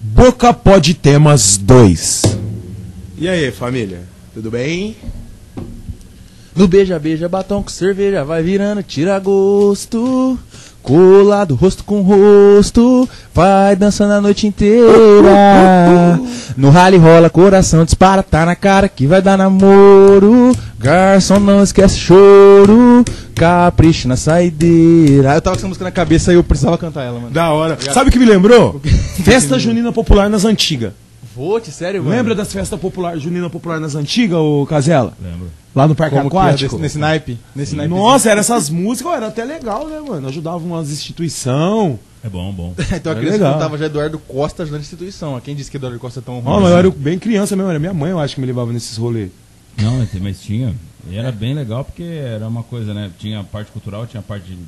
Boca Pode Temas 2. E aí, família? Tudo bem? No beija, beija, batom com cerveja, vai virando, tira gosto. Colado, rosto com rosto, vai dançando a noite inteira. No rally rola, coração dispara, tá na cara que vai dar namoro. Garçom, não esquece choro, capricha na saideira. Eu tava com essa música na cabeça e eu precisava cantar ela, mano. Da hora. Sabe o que me lembrou? Festa junina popular nas antigas. Vote, sério, mano? Lembra das festas popular, junina popular nas antigas, ô Casela? Lembro. Lá no Parque Como que é Aquático? desse- nesse naipe? Nesse naipe. Nossa, eram essas músicas, ó, era até legal, né, mano? Ajudavam umas instituições. É bom, bom. então a criança legal. contava já Eduardo Costa ajudando a instituição. A Quem disse que Eduardo Costa é tão ruim? Ó, mas eu era bem criança mesmo, era minha mãe, eu acho que me levava nesses rolês. Não, mas tinha. E era bem legal porque era uma coisa, né? Tinha a parte cultural, tinha a parte de-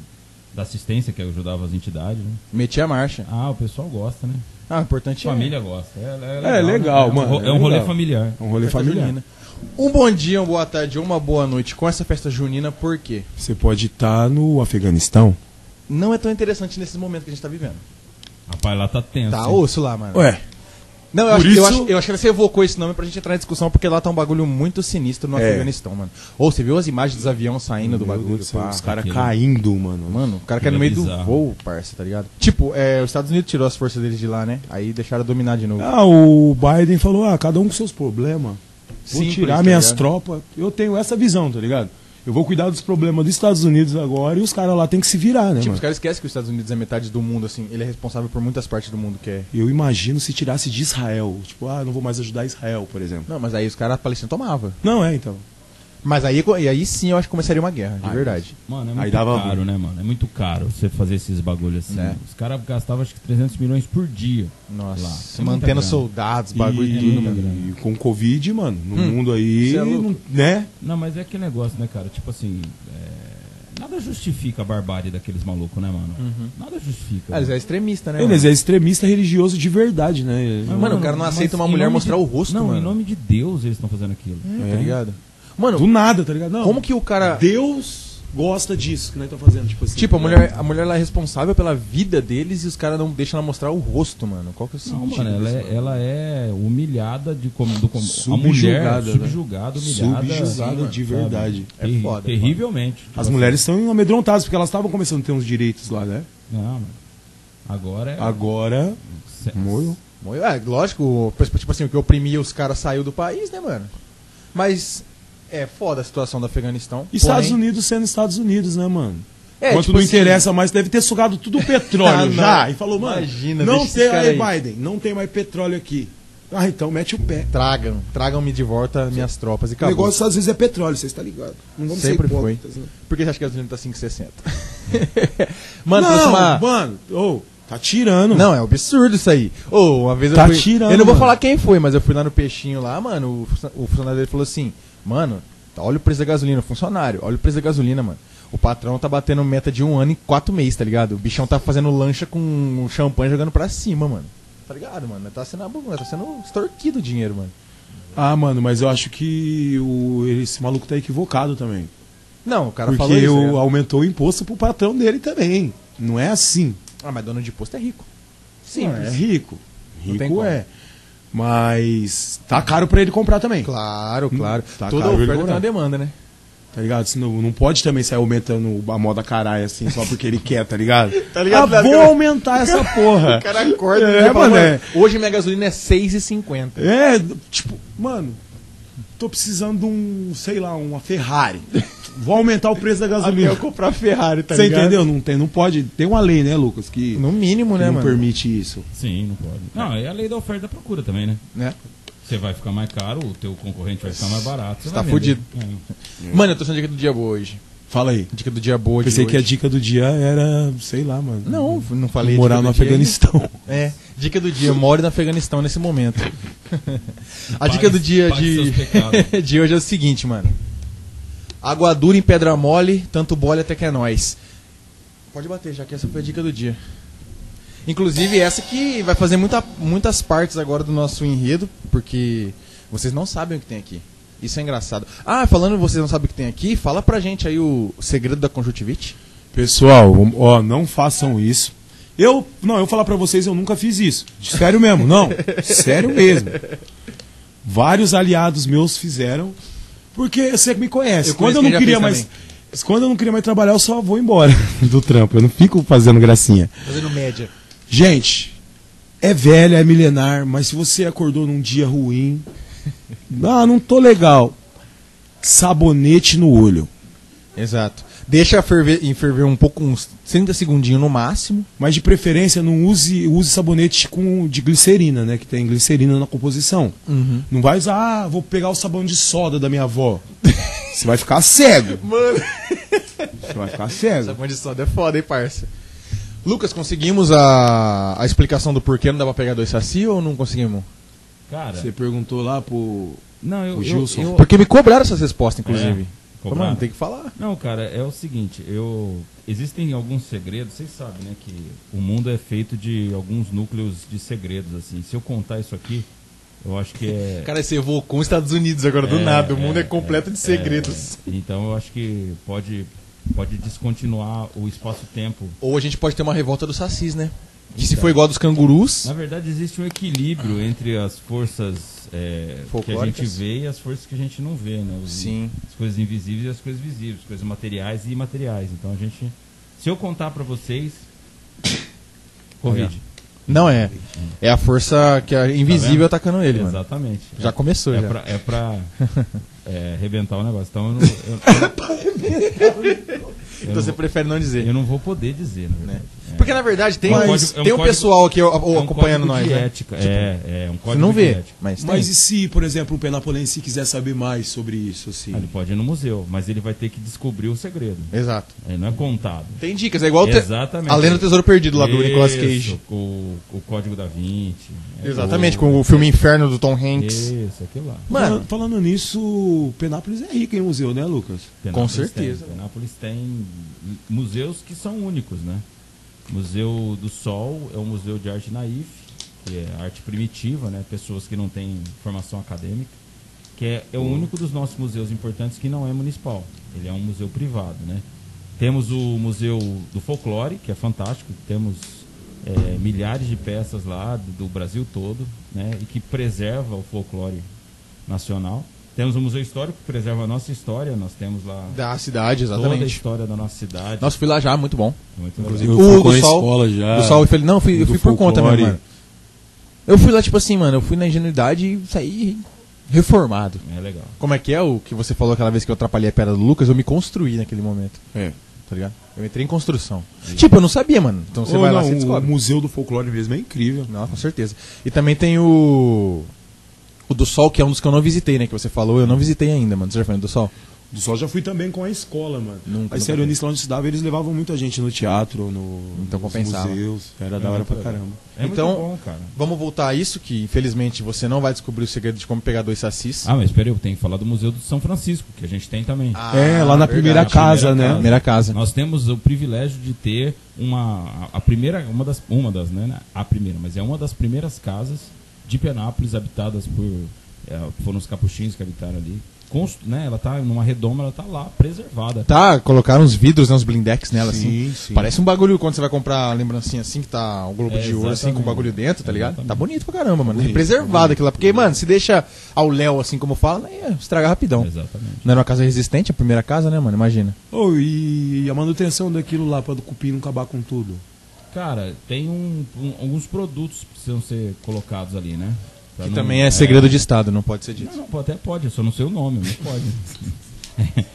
da assistência que ajudava as entidades, né? Metia a marcha. Ah, o pessoal gosta, né? Ah, o importante A é... família gosta. É, É, legal, né? mano, É um, é é um rolê legal. familiar. É um rolê Festa familiar. junina. Um bom dia, uma boa tarde ou uma boa noite com essa festa junina, por quê? Você pode estar no Afeganistão. Não é tão interessante nesses momentos que a gente tá vivendo. Rapaz, lá tá tenso. Tá hein? osso lá, mano. Ué, Não, eu acho, eu, isso- acho, eu acho que você evocou esse nome pra gente entrar em discussão, porque lá tá um bagulho muito sinistro no É. Afeganistão, mano. Ou você viu as imagens dos aviões saindo do meu bagulho, Deus do pá. os caras caindo, mano. Mano, o cara que é no meio do bizarro. voo, parça, tá ligado? Tipo, é, os Estados Unidos tirou as forças deles de lá, né? Aí deixaram dominar de novo. Ah, o Biden falou, ah, cada um com seus problemas. Vou Simples, tirar tá minhas ligado? tropas. Eu tenho essa visão, tá ligado? Eu vou cuidar dos problemas dos Estados Unidos agora e os caras lá tem que se virar, né, Tipo, mano? os caras esquecem que os Estados Unidos é metade do mundo, assim. Ele é responsável por muitas partes do mundo que é. Eu imagino se tirasse de Israel. Tipo, ah, não vou mais ajudar Israel, por exemplo. Não, mas aí os caras palestinos tomavam. Não, é, então. Mas aí, e aí sim eu acho que começaria uma guerra, de Ai, verdade. Mano, é Aí muito dava caro, ruim. né, mano? É muito caro você fazer esses bagulhos assim. É. Os caras gastavam acho que 300 milhões por dia. Nossa, É mantendo soldados, bagulho e e, tudo, mano. e com Covid, mano, no Hum, mundo aí, é não- né? Não, mas é aquele negócio, né, cara? Tipo assim, é, nada justifica a barbárie daqueles malucos, né, mano? Uhum. Nada justifica. Ah, eles mano. é extremista, né? Eles mano? é extremista religioso de verdade, né? Mas, Mano, o cara não aceita uma mulher mostrar de- o rosto, Não, mano. em nome de Deus eles estão fazendo aquilo. Tá ligado? Mano, Do nada, tá ligado? Não. como que o cara. Deus gosta disso que nós estamos fazendo, tipo assim. Tipo, a tá mulher, a mulher ela é responsável pela vida deles e os caras não deixam ela mostrar o rosto, mano. Qual que é o Não, sentido? mano, ela disso, é, ela é humilhada de como, do, como a Subjugada, mulher né? subjugada, humilhada. Subjugada de sabe? verdade. É Terri- foda, é Terrivelmente. Tipo As assim, mulheres estão amedrontadas porque elas estavam começando a ter uns direitos lá, né? Não, mano. Agora é. Agora, se- morreu. É, lógico, tipo assim, o que oprimia os caras saiu do país, né, mano? Mas é foda a situação do Afeganistão. E Estados porém- Unidos sendo Estados Unidos, né, mano? É, Quanto tipo não assim, interessa mais, deve ter sugado tudo o petróleo Ah, já. E falou, mano, Imagina, não tem aí. Biden, não tem mais petróleo aqui. Ah, então mete o pé. Tragam, tragam-me de volta minhas tropas e O acabou. negócio às vezes é petróleo, você está ligado? Não vamos Sempre ser foi. né? Por que você acha que a gasolina tá 5,60? mano, não, uma... mano, ô, tá tirando. Não, é um absurdo isso aí. Ô, uma vez Tá eu fui... tirando, Eu não vou mano. falar quem foi, mas eu fui lá no Peixinho lá, mano, o o funcionário dele falou assim, mano, olha o preço da gasolina, funcionário, olha o preço da gasolina, mano. O patrão tá batendo meta de um ano em quatro meses, tá ligado? O bichão tá fazendo lancha com champanhe jogando pra cima, mano. Tá ligado, mano? Tá sendo, tá sendo extorquido o dinheiro, mano. Ah, mano, mas eu acho que o, esse maluco tá equivocado também. Não, o cara porque falou isso. o- né? aumentou o imposto pro patrão dele também. Não é assim. Ah, mas dono de posto é rico. Sim, é rico. Rico é. Mas tá caro pra ele comprar também. Claro, claro. Tá Toda caro oferta tem uma demanda, né? Tá ligado? Senão, não pode também sair aumentando a moda caralho assim só porque ele quer, tá ligado? Tá ligado? Ah, vou aumentar essa porra. O cara acorda É, e mano, mano, é. hoje minha gasolina é 6,50. É, tipo, mano, tô precisando de um, sei lá, uma Ferrari. Vou aumentar o preço da gasolina. eu comprar Ferrari, tá Você ligado? entendeu? Não tem, não pode. Tem uma lei, né, Lucas, que, No mínimo, que né, não mano? permite isso. Sim, não pode. Não, é a lei da oferta e da procura também, né? Né? Você vai ficar mais caro, o teu concorrente vai ficar mais barato. Você tá fudido. É. Mano, eu tô sendo dica do dia boa hoje. Fala aí. Dica do dia boa de Pensei que a dica do dia era, sei lá, mano. Não, não falei morar no Afeganistão. É, dica do dia, more no Afeganistão nesse momento. a dica do dia de... de hoje é o seguinte, mano. Água dura em pedra mole, tanto bole até que é nós. Pode bater, já que essa foi a dica do dia. Inclusive, essa que vai fazer muita, muitas partes agora do nosso enredo, porque vocês não sabem o que tem aqui. Isso é engraçado. Ah, falando vocês não sabem o que tem aqui, fala pra gente aí o segredo da conjuntivite. Pessoal, ó, não façam isso. Eu, não, eu vou falar pra vocês, eu nunca fiz isso. Sério mesmo, não. Sério mesmo. Vários aliados meus fizeram, porque você me conhece. Eu quando eu não queria mais, quando eu não queria mais trabalhar, eu só vou embora do trampo. Eu não fico fazendo gracinha. Fazendo média. Gente, é velha, é milenar, mas se você acordou num dia ruim, ah, não tô legal. Sabonete no olho. Exato. Deixa ferver, ferver um pouco, uns 30 segundinhos no máximo. Mas de preferência não use, use sabonete com de glicerina, né? Que tem glicerina na composição. Não vai usar, ah, vou pegar o sabão de soda da minha avó. Você vai ficar cego. Mano, Você vai ficar cego. essa de soda é foda, hein, parça? Lucas, conseguimos a, a explicação do porquê não dá pra pegar dois saci ou não conseguimos? Cara, Você perguntou lá pro. não, eu, o eu, Gilson. eu- Porque me cobraram essas respostas, inclusive. É, cobraram. Mano, tem que falar. Não, cara, é o seguinte, eu existem alguns segredos, vocês sabem, né, que o mundo é feito de alguns núcleos de segredos assim. Se eu contar isso aqui, eu acho que é Cara, você evocou os Estados Unidos agora, do É, nada. O é, mundo é, completo é, de segredos. é, então eu acho que pode pode descontinuar o espaço-tempo. Ou a gente pode ter uma revolta dos sacis, né? Que se Então. for igual a dos cangurus. Na verdade, existe um equilíbrio entre as forças é, que a gente vê e as forças que a gente não vê, né? Os- Sim. As coisas invisíveis e as coisas visíveis, coisas materiais e imateriais. Então a gente, se eu contar pra vocês, Covid. Não é. É a força que é invisível Tá atacando ele, mano. Exatamente. Já É- começou, é já. Pra, é pra é, arrebentar o negócio. Então eu não, eu, eu Então não você prefere não dizer. eu não vou poder dizer, na verdade. É. Porque na verdade tem, É um código- é um tem um código- pessoal aqui ó, É um acompanhando nós. de né? ética. é, é um Você código não de vê, ética. mas. Mas e se, por exemplo, o Penapolense quiser saber mais sobre isso, assim? Ah, Ele pode ir no museu, mas ele vai ter que descobrir o segredo. Exato. Ele não é contado. Tem dicas, é igual o te... Exatamente. a lenda do Tesouro Perdido lá do Nicolas Cage. O, o Código da Vinci. É Exatamente, o- com o filme Inferno do Tom Hanks. Isso, aquilo lá. Mano, Falando, falando nisso, Penápolis é rico em museu, né, Lucas? Penápolis certeza. Tem. Penápolis tem museus que são únicos, né? Museu do Sol é um museu de arte naif, que é arte primitiva, né? Pessoas que não têm formação acadêmica, que é, é o único dos nossos museus importantes que não é municipal. Ele é um museu privado, né? Temos o Museu do Folclore, que é fantástico. Temos é, milhares de peças lá do, do Brasil todo, né? E que preserva o folclore nacional. Temos o Museu Histórico, que preserva a nossa história. Nós temos lá da cidade, toda a exatamente. história da nossa cidade. Nossa, fui lá já, muito bom. Muito inclusive, legal. o do a Sol- escola já. Do Sol, eu falei, não, eu fui, eu fui por conta mesmo, mano. Eu fui lá, tipo assim, mano, eu fui na ingenuidade e saí reformado. É legal. Como é que é o que você falou aquela vez que eu atrapalhei a pedra do Lucas? Eu me construí naquele momento, É. tá ligado? Eu entrei em construção. Tipo, eu não sabia, mano. Então você Ou vai lá não, e o descobre. Museu do Folclore mesmo é incrível. Não, com certeza. E também tem o. O do Sol, que é um dos que eu não visitei, né? Que você falou, eu não visitei ainda, mano. Você já foi no do Sol? Do Sol já fui também com a escola, mano. Nunca, ceronistas lá onde estudava, eles levavam muita gente no teatro, no, Então nos compensava. museus. Era da É hora pra caramba. É Então- bom, cara. Vamos voltar a isso, que infelizmente você não vai descobrir o segredo de como pegar dois sacis. Ah, mas espera aí, eu tenho que falar do Museu do São Francisco, que a gente tem também. é, lá na primeira casa, Primeira né? casa. Primeira casa. Nós temos o privilégio de ter uma a a primeira uma das uma das né a primeira mas é uma das primeiras casas de Penápolis habitadas por é, foram os capuchinhos que habitaram ali Const, né ela tá numa redoma ela tá lá preservada Tá, colocaram uns vidros, né, uns blindex nela, Sim, assim. sim. Parece um bagulho quando você vai comprar a lembrancinha assim, que tá o globo É, de ouro, assim, com o exatamente. bagulho dentro, tá ligado? Exatamente. Tá bonito pra caramba, mano. É Bonito, preservado bonito. aquilo lá. Porque, mano, se deixa ao léu, assim como fala, ia estragar rapidão. exatamente Não era uma casa resistente, a primeira casa, né, mano? Imagina. Oh, e a manutenção daquilo lá pra do cupim não acabar com tudo? Cara tem um, um- alguns produtos que precisam ser colocados ali né Pra Que não- também é segredo de Estado, não pode ser dito. Não, não, até pode, eu só não sei o nome, mas pode.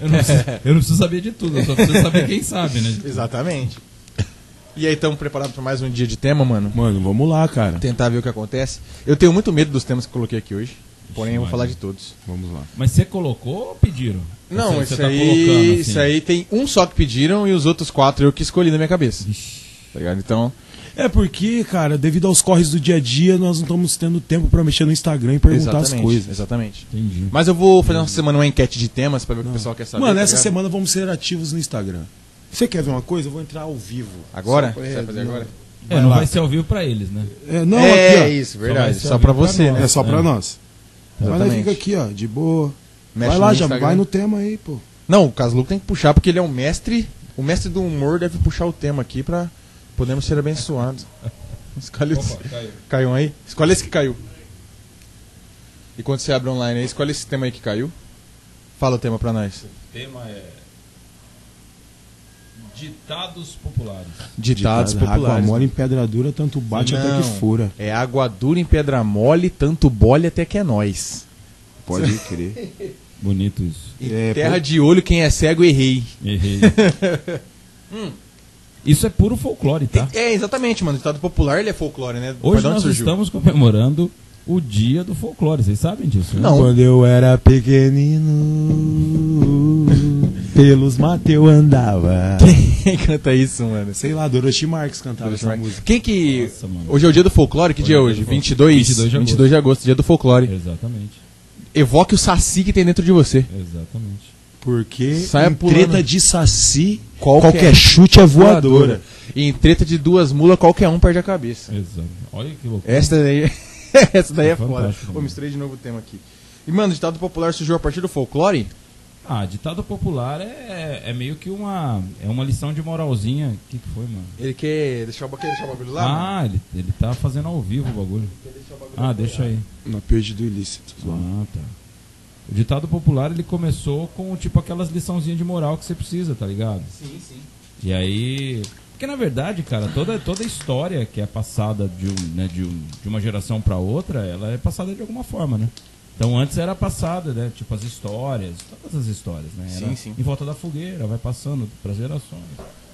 eu, não preciso, eu não preciso saber de tudo, eu só preciso saber quem sabe, né? Exatamente. E aí, estamos preparados para mais um dia de tema, mano? Mano, vamos lá, cara. Tentar ver o que acontece. Eu tenho muito medo dos temas que eu coloquei aqui hoje. Porém, eu vou Ixi, falar de todos. Vamos lá. Mas você colocou ou pediram? Não, Você- isso, você tá aí, colocando, assim. isso aí tem um só que pediram e os outros quatro eu que escolhi na minha cabeça. Vixe. Tá ligado? Então, É porque, cara, devido aos corres do dia a dia, nós não estamos tendo tempo pra mexer no Instagram e perguntar as exatamente. coisas. Exatamente. Entendi. Mas eu vou fazer uma semana uma enquete de temas pra ver o que o pessoal quer saber. Mano, tá essa ligado? semana vamos ser ativos no Instagram. Você quer ver uma coisa? Eu vou entrar ao vivo. Agora? Pra- Você vai fazer não. agora? É, Vai não lá. vai ser ao vivo pra eles, né? É, não, é aqui, ó. isso, verdade. Só Só, vivo você, pra né? É só pra É. nós. Vai lá Exatamente. fica aqui, ó, de boa. Mexe vai no lá, já vai no tema aí, pô. Não, o Casluco tem que puxar porque ele é um mestre O mestre do humor deve puxar o tema aqui pra podermos ser abençoados. Escolhe Opa, esse. caiu. Caiu um aí? Escolhe esse que caiu. E quando você abre online aí, escolhe esse tema aí que caiu. Fala o tema pra nós. O tema é. Ditados populares. Ditados Água populares. mole em pedra dura, tanto bate até Não, que fura. É água dura em pedra mole, tanto bole até que é nós. Pode crer. Bonito isso. É, terra pô. de olho, quem é cego, errei. Errei. Isso é puro folclore, tá? É, exatamente, mano. O ditado popular, ele é folclore, né? Hoje nós surgiu? estamos comemorando o dia do folclore. Vocês sabem disso, né? Não. Quando eu era pequenino, pelos matos eu andava. Quem canta isso, mano? Sei lá, Dorothy Marques cantava essa música. Quem que. Nossa, mano. Hoje é o dia do folclore, que Hoje dia é é hoje? do folclore. 22? 22 de agosto. 22 de agosto, dia do folclore. Exatamente. Evoque o saci que tem dentro de você. Exatamente. Porque Saia em pulando. treta de saci, Qualquer qualquer, chute é voadora. E em treta de duas mulas, qualquer um perde a cabeça. Exato. Olha que loucura. Essa daí, essa daí é, É foda. também. misturei de novo o tema aqui. E, mano, o ditado popular surgiu a partir do folclore? Ah, ditado popular é, é meio que uma é uma lição de moralzinha. O que, que foi, mano? Ele quer deixar o, quer deixar o bagulho lá? mano? ah, ele, ele tá fazendo ao vivo o bagulho. Ah, deixa aí. Na perda do ilícito. Ah, tá. O ditado popular ele começou com tipo aquelas liçãozinhas de moral que você precisa, tá ligado? Sim, sim. E aí. Porque na verdade, cara, toda, toda história que é passada de, um, né, de, um- de uma geração pra outra, ela é passada de alguma forma, né? Então antes era passada, né? Tipo as histórias, todas as histórias, né? Era Sim, sim. Em volta da fogueira, vai passando pras gerações.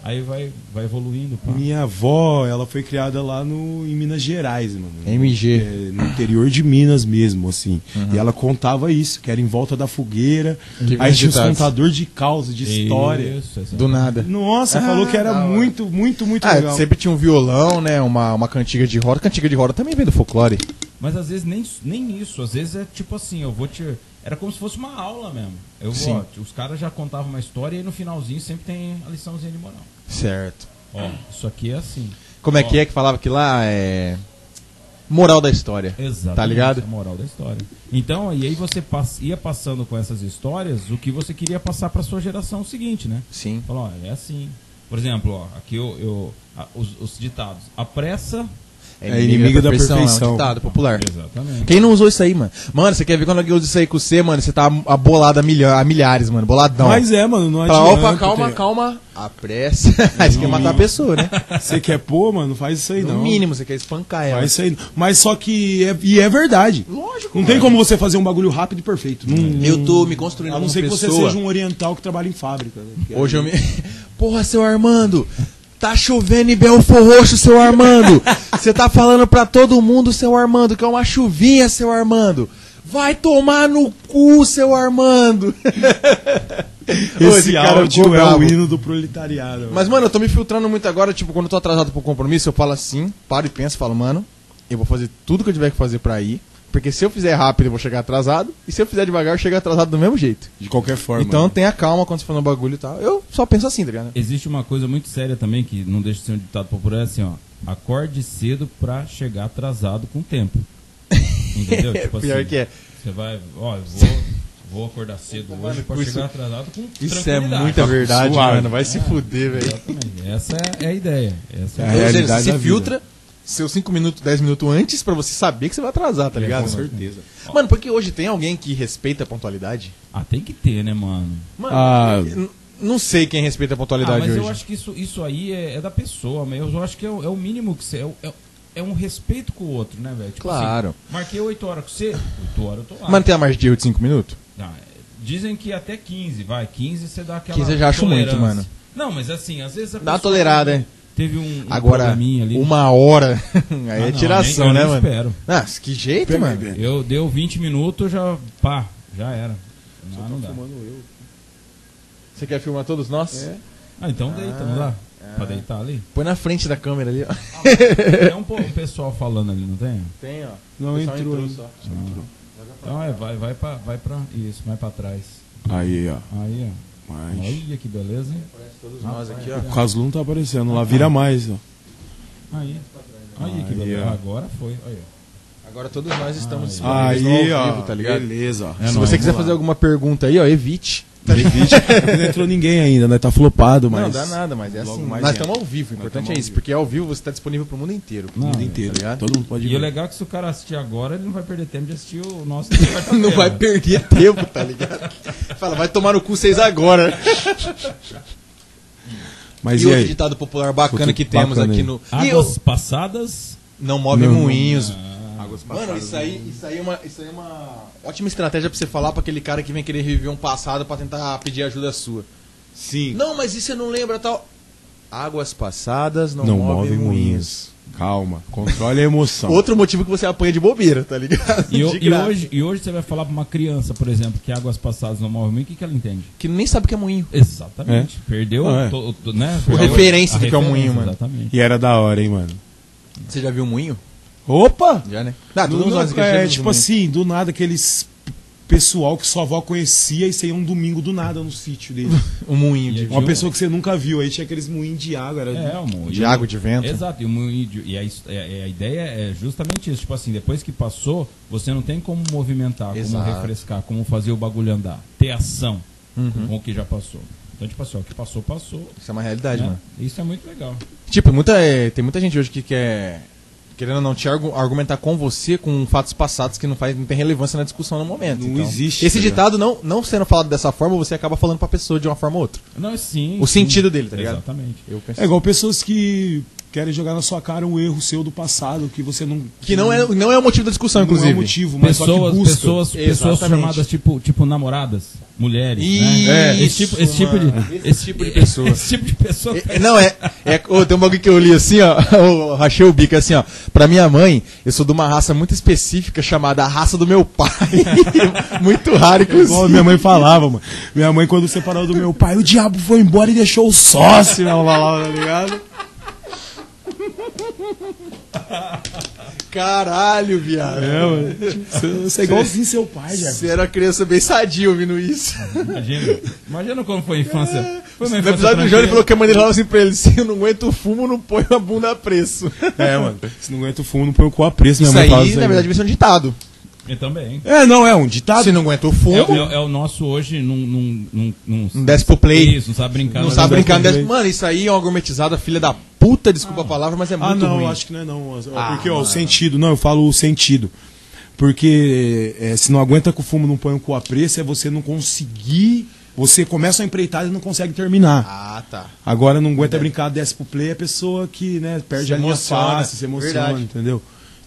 Aí vai, vai evoluindo. Pá. Minha avó, ela foi criada lá no, em Minas Gerais, mano. MG. É, no interior de Minas mesmo, assim. E ela contava isso, que era em volta da fogueira. Que aí tinha os contador de causa, de história. Isso, exatamente. Do nada. Nossa, Ah, falou que era hora. muito, muito, muito Ah, legal. sempre tinha um violão, né? Uma, uma cantiga de roda. Cantiga de roda também vem do folclore. Mas às vezes nem, nem isso, às vezes é tipo assim, eu vou te. Era como se fosse uma aula mesmo. Eu vou, ó, os caras já contavam uma história e no finalzinho sempre tem a liçãozinha de moral. Certo. Ó, isso aqui é assim. Como é Ó. que é que falava que lá é. Moral da história. Exatamente. Tá ligado? A moral da história. Então, e aí você pass- ia passando com essas histórias o que você queria passar pra sua geração seguinte, né? Sim. Falou, ó, é assim. Por exemplo, ó, aqui eu, eu a- os, os ditados. A pressa. É inimiga da É um perfeição. ditado popular. Exatamente. Quem não usou isso aí, mano? Mano, você quer ver quando alguém usa isso aí com você, mano? Você tá abolado a, milha- a milhares, mano. Boladão. Mas é, mano, não adianta. opa, calma, ter- calma. A pressa. Você quer matar a pessoa, né? Você quer pôr, mano, faz isso aí No não. mínimo, você quer espancar ela. Faz isso aí. Mas só que. É, e é verdade. Lógico, Não tem como você fazer um bagulho rápido e perfeito. Não, Eu tô me construindo A não ser que você pessoa. seja um oriental que trabalha em fábrica. né? Hoje eu me. Porra, seu Armando! Tá chovendo em Belfor Roxo, seu Armando! Você tá falando pra todo mundo, seu Armando, que é uma chuvinha, seu Armando! Vai tomar no cu, seu Armando! Esse cara áudio é o hino do proletariado. Mas, mano, eu tô me filtrando muito agora, tipo, quando eu tô atrasado pro compromisso, eu falo assim, paro e penso, falo, mano, eu vou fazer tudo que eu tiver que fazer pra ir. Porque se eu fizer rápido, eu vou chegar atrasado. E se eu fizer devagar, eu chego atrasado do mesmo jeito. De qualquer forma. então né? tenha calma quando você for no bagulho e tal. Eu só penso assim, tá ligado? Existe uma coisa muito séria também, que não deixa de ser um ditado popular, é assim, ó. Acorde cedo pra chegar atrasado com tempo. Entendeu? Tipo Pior assim, que é. Você vai, ó, eu vou, vou acordar cedo hoje Mano, pra isso- chegar atrasado com Isso é muita verdade, Suave. mano. Vai se fuder, velho. Exatamente. Essa é, é a ideia. Essa é a É realidade se vida. Seus 5 minutos, 10 minutos antes pra você saber que você vai atrasar, tá ligado? Com mano? certeza. Mano, porque hoje tem alguém que respeita a pontualidade? Ah, tem que ter, né, mano? Mano, Ah. não sei quem respeita a Ah, pontualidade mas hoje. eu acho que isso, isso aí é, é da pessoa, mas eu acho que é, o- é o mínimo que você. É, é, é um respeito com o outro, né, velho? Tipo Claro. assim, marquei 8 horas com você, 8 horas eu tô lá. Mano, tem a margem de erro de 5 minutos? Ah, é, dizem que até 15, vai. 15 você dá aquela. 15 eu já acho muito, mano. Não, mas assim, às vezes a Dá uma tolerada, é. Teve um, um Agora, ali. uma hora. aí Ah, é não, tiração, nem- né, mano? espero. Ah, que jeito, Pega mano. Eu deu 20 minutos, já. pá, já era. Não, não dá. Você quer filmar todos nós? É. Ah, então deita, não dá? Pra deitar ali? Põe na frente da câmera ali, ó. Tem um po- pessoal falando ali, não tem? Tem, ó. Não entrou ainda. só. Então é, vai, vai pra. Vai pra. Isso, vai pra trás. Aí, ó. Aí, ó. Mas... Olha que beleza, hein? Todos nós aqui, ó. O Caslu não tá aparecendo lá, vira mais, ó. Aí. Aí que beleza. ó. Agora foi. Aí, Agora todos nós estamos Aí. disponíveis Aí, no ao ó. vivo, tá ligado? Beleza, ó. É Se nóis, você quiser fazer alguma pergunta aí, ó, evite. Não entrou ninguém ainda, né? Tá flopado, mas. Não, dá nada, mas é assim. entra. estamos ao vivo, o importante é isso, porque ao vivo você tá disponível pro mundo inteiro. Não, O mundo é, inteiro. tá ligado? Todo mundo pode E o ver. legal é que se o cara assistir agora, ele não vai perder tempo de assistir o nosso. Não vai perder tempo, tá ligado? Fala, vai tomar no cu vocês agora. Mas e e outro ditado popular bacana que temos bacana aqui no. E Águas eu- passadas. Não move Não, não. Águas Mano, passadas, isso aí, isso, aí é uma, isso aí é uma ótima estratégia pra você falar pra aquele cara que vem querer reviver um passado pra tentar pedir ajuda sua. Sim. Não, mas isso você não lembra tal. Águas passadas não, Não movem move moinhos. Calma. Controle a emoção. Outro motivo que você apanha de bobeira, tá ligado? E, o- e hoje, e hoje você vai falar pra uma criança, por exemplo, que águas passadas não movem, o que, que ela entende? Que nem sabe o que é moinho. Exatamente. Perdeu Ah, é. to- to- né? O referência do que é um referência, moinho, mano. Exatamente. E era da hora, hein, mano. Você já viu o moinho? Opa! Já, né? Ah, Do- nós é, tipo assim, do nada aqueles pessoal que sua avó conhecia e ia um domingo do nada no sítio dele. O moinho de, Uma Viu? pessoa que você nunca viu. Aí tinha aqueles moinhos de água. Era É, o moinho. de água, de vento. Exato, e, o moinho de- e a, é- é- a ideia é justamente isso. Tipo assim, depois que passou, você não tem como movimentar, Exato. como refrescar, como fazer o bagulho andar. Ter ação Uhum. com o que já passou. Então, tipo assim, ó, o que passou, passou. Isso é uma realidade, né? mano. Isso é muito legal. Tipo, muita, é, tem muita gente hoje que quer, querendo ou não, te argu- argumentar com você com fatos passados que não, faz, não tem relevância na discussão no momento. Não Então, existe, Esse ditado, não, não sendo falado dessa forma, você acaba falando pra pessoa de uma forma ou outra. Não, sim. O sim. sentido dele, tá ligado? Exatamente. Eu penso É igual pessoas que querem jogar na sua cara um erro seu do passado que você não. Que não é, não é o motivo da discussão, não inclusive. é o motivo, mas só que Pessoas, busca. pessoas, pessoas Exatamente. chamadas tipo, tipo namoradas, mulheres. Isso, né? esse tipo, esse tipo de. mano. Esse tipo de pessoa. Esse tipo de pessoa. É, não, é. é ô, tem um bagulho que eu li assim, ó. Eu rachei o bico assim, ó. Pra minha mãe, eu sou de uma raça muito específica chamada a raça do meu pai. muito raro, É Igual inclusive. minha mãe falava, mano. Minha mãe, quando separou do meu pai, o diabo foi embora e deixou o sócio na lá, tá ligado? Caralho, viado. É, mano. Você- Você é igualzinho seu pai, já. Você era criança bem sadia ouvindo isso. Imagina. Imagina como foi a infância. Foi uma No infância episódio do Johnny falou que a mãe dele falava assim pra ele: se eu não aguento o fumo, não põe a bunda a preço. É, mano. Se não aguenta o fumo, não põe o cu a preço. Minha Isso aí, na verdade, devia ser um ditado. Eu também. É, não, é um ditado. Se não aguenta o É, fumo, é- é o nosso hoje, não, não desce pro play. Isso, não sabe brincar. Não mas sabe é brincar. desse- Mano, isso aí é uma gourmetizada, filha da puta, desculpa a palavra, mas é muito Ah, não, ruim. eu acho que não é não. Ah, Porque, ó, o sentido. Não, eu falo o sentido. Porque é, se não aguenta com o fumo, não põe o cu a preço, é você não conseguir. Você começa a empreitada e não consegue terminar. Ah, tá. Agora não aguenta brincar, desce pro play, é a pessoa que, né, perde Se a linha fácil, se emociona, Verdade. entendeu?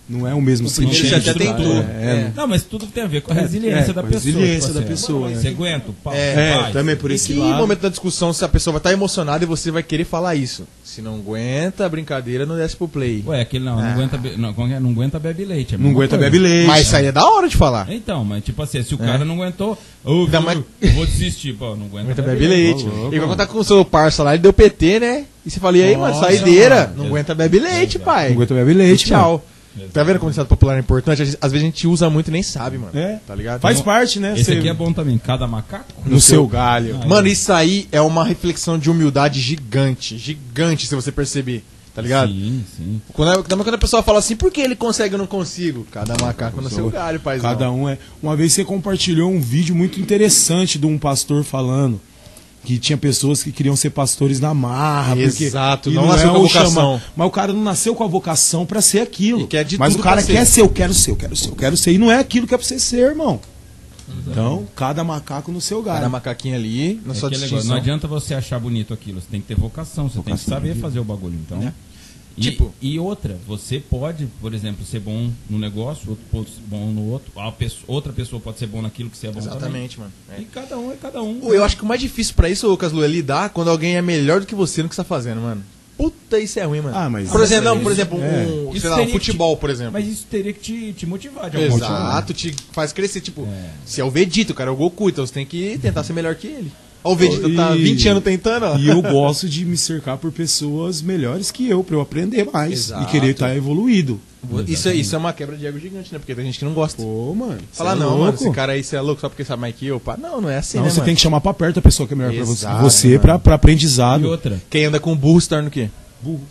Não é o mesmo primeiro sentido. você até tá? tentou. É, É. Não, mas tudo tem a ver com a É, resiliência é, da com a pessoa. resiliência tipo da assim, pessoa, Você é. aguenta o pau. É, vai. também por E esse que lado. momento da discussão se a pessoa vai estar emocionada e você vai querer falar isso? Se não aguenta a brincadeira, não desce pro play. Ué, aquele não, não aguenta, be- não, é que é? não aguenta bebe leite. é Não aguenta coisa. bebe leite. Mas isso aí é da hora de falar. Então, mas tipo assim, se o cara não aguentou, mais- vou desistir, pô, não aguenta, Aguenta bebe leite. Louco, E vai contar com o seu parça lá, ele deu PT, né? E você fala, e aí, mano, saideira. mano. Não aguenta bebe leite, pai. Não aguenta bebe leite, Tchau. Exato. Tá vendo como esse popular é importante? Às vezes às vezes a gente usa muito e nem sabe, mano. É. Tá ligado? Faz Então, parte, né? Esse Você- aqui é bom também, cada macaco. No seu galho. Mano, isso aí é uma reflexão de humildade gigante. Gigante, se você perceber. Tá ligado? Sim, sim. Quando, também quando a pessoa fala assim, por que ele consegue e eu não consigo? Cada macaco no seu galho, paizão. Cada um é. Uma vez você compartilhou um vídeo muito interessante de um pastor falando que tinha pessoas que queriam ser pastores na marra. porque- Exato, e não nasceu com a vocação. Mas o cara não nasceu com a vocação pra ser aquilo. Quer de mas tudo o cara pra ser. quer ser, eu quero ser, eu quero ser, eu quero ser. E não é aquilo que é pra você ser, irmão. Então, cada macaco no seu Cada galho. macaquinho ali, na É sua distinção. não adianta você achar bonito aquilo, você tem que ter vocação, você tem que Vocação, saber né? fazer o bagulho. Então, É. E, Tipo- e outra, você pode, por exemplo, ser bom no negócio, outro pode ser bom no outro, a pessoa- outra pessoa pode ser bom naquilo que você é bom Exatamente, mano. também. E cada um é cada um. Pô, Eu acho que o mais difícil pra isso, Lucas Lu, é lidar quando alguém é melhor do que você no que você tá fazendo, mano. Puta, isso é ruim, mano. Ah, mas por exemplo, isso não, por exemplo, é. um, sei lá, um futebol, te- por exemplo. Mas isso teria que te, te motivar de alguma forma. Exato, te faz crescer. Tipo, É. se é o Vegeta, o cara é o Goku, então você tem que tentar ser melhor que ele. Ó, o Vegeta tá E- 20 anos tentando, ó. E eu gosto de me cercar por pessoas melhores que eu, pra eu aprender mais. Exato. E querer estar evoluído. Isso, é- isso é uma quebra de ego gigante, né? Porque tem gente que não gosta. Pô, mano. Falar, cê é não, mano, louco. esse cara aí, você é louco só porque sabe mais que eu. Pá. Não, não é assim, Não, né, você mano? tem que chamar pra perto a pessoa que é melhor pra você. Exato, Você mano. pra, pra aprendizado. E outra, Quem anda com burro se torna o quê? Burro.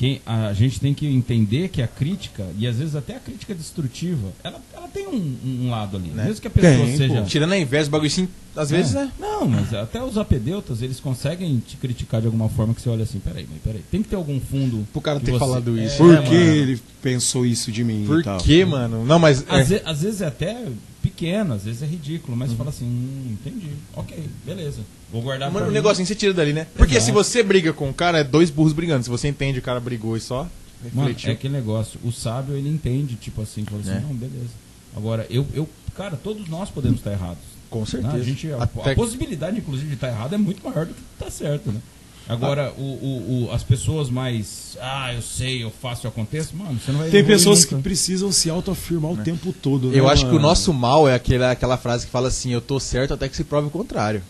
Quem, a gente tem que entender que a crítica, e às vezes até a crítica destrutiva, ela, ela tem um, um lado ali. Né? Mesmo que a pessoa Tem, seja. pô. Tirando a inveja, o bagulho assim Às vezes, É. né? Não, mas até os apedeutas, eles conseguem te criticar de alguma forma que você olha assim, peraí, mas peraí, tem que ter algum fundo... Pro cara que ter você- falado isso. É, Por mano. que ele pensou isso de mim Por e tal? quê, mano? Não, mas. Às, é, ve- às vezes é até pequeno, às vezes é ridículo, mas você fala assim, hum, entendi, ok, beleza, vou guardar pra um mim. negocinho você tira dali, né? Porque Exato. se você briga com o cara, é dois burros brigando. Se você entende o cara brigou e só Mano, refletiu. é aquele negócio, o sábio ele entende, tipo assim, fala assim, É. não, beleza. Agora, eu, eu, cara, todos nós podemos estar errados. Com Né? certeza. A, gente, a, a possibilidade, inclusive, de estar errado é muito maior do que estar certo, né? Agora, o, o, o- as pessoas mais. Ah, eu sei, eu faço, eu aconteço, mano, você não vai Tem pessoas que precisam se autoafirmar o tempo todo. Eu né, acho que o mano? nosso mal é aquela, aquela frase que fala assim: eu tô certo até que se prove o contrário.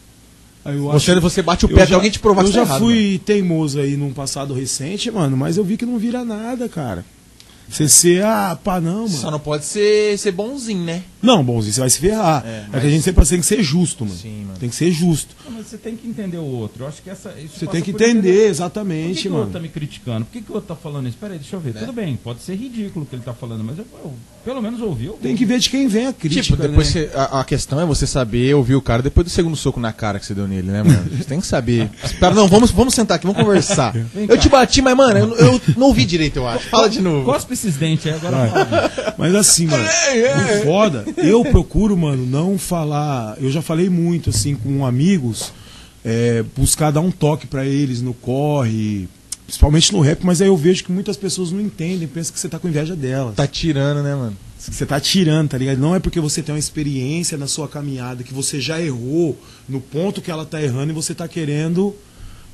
Eu Você, acho- você bate o eu pé já- até alguém te provar Eu que você já tá errado, fui teimoso aí num passado recente, mano, mas eu vi que não vira nada, cara. Você ser, ah, pá, não, mano. mano. Só não pode ser, ser bonzinho, né? Não, bonzinho, você vai se ferrar. É, É, mas- que a gente sempre tem que ser justo, mano. Sim, mano. Tem que ser justo. Não, mas você tem que entender o outro. Eu acho que essa. isso Você tem que por entender, Por que, exatamente, que o mano. outro tá me criticando? Por que, que o outro tá falando isso? Peraí, deixa eu ver. Né? Tudo bem, pode ser ridículo o que ele tá falando, mas eu, eu pelo menos ouviu. Tem que ver de quem vem a crítica. Tipo, depois né? você- a, a questão é você saber ouvir o cara depois do segundo soco na cara que você deu nele, né, mano? Você tem que saber. Espera, não, vamos, vamos sentar aqui, vamos conversar. Eu te bati, mas, mano, eu, eu não ouvi direito, eu acho. Fala de novo. Cospe esses dentes aí, agora fala. Mas assim, mano, o foda, eu procuro, mano, não falar. Eu já falei muito, assim, com amigos, é, buscar dar um toque pra eles no corre, principalmente no rap, mas aí eu vejo que muitas pessoas não entendem, pensam que você tá com inveja delas. Tá tirando, né, mano? Você tá tirando, tá ligado? Não é porque você tem uma experiência na sua caminhada, que você já errou no ponto que ela tá errando e você tá querendo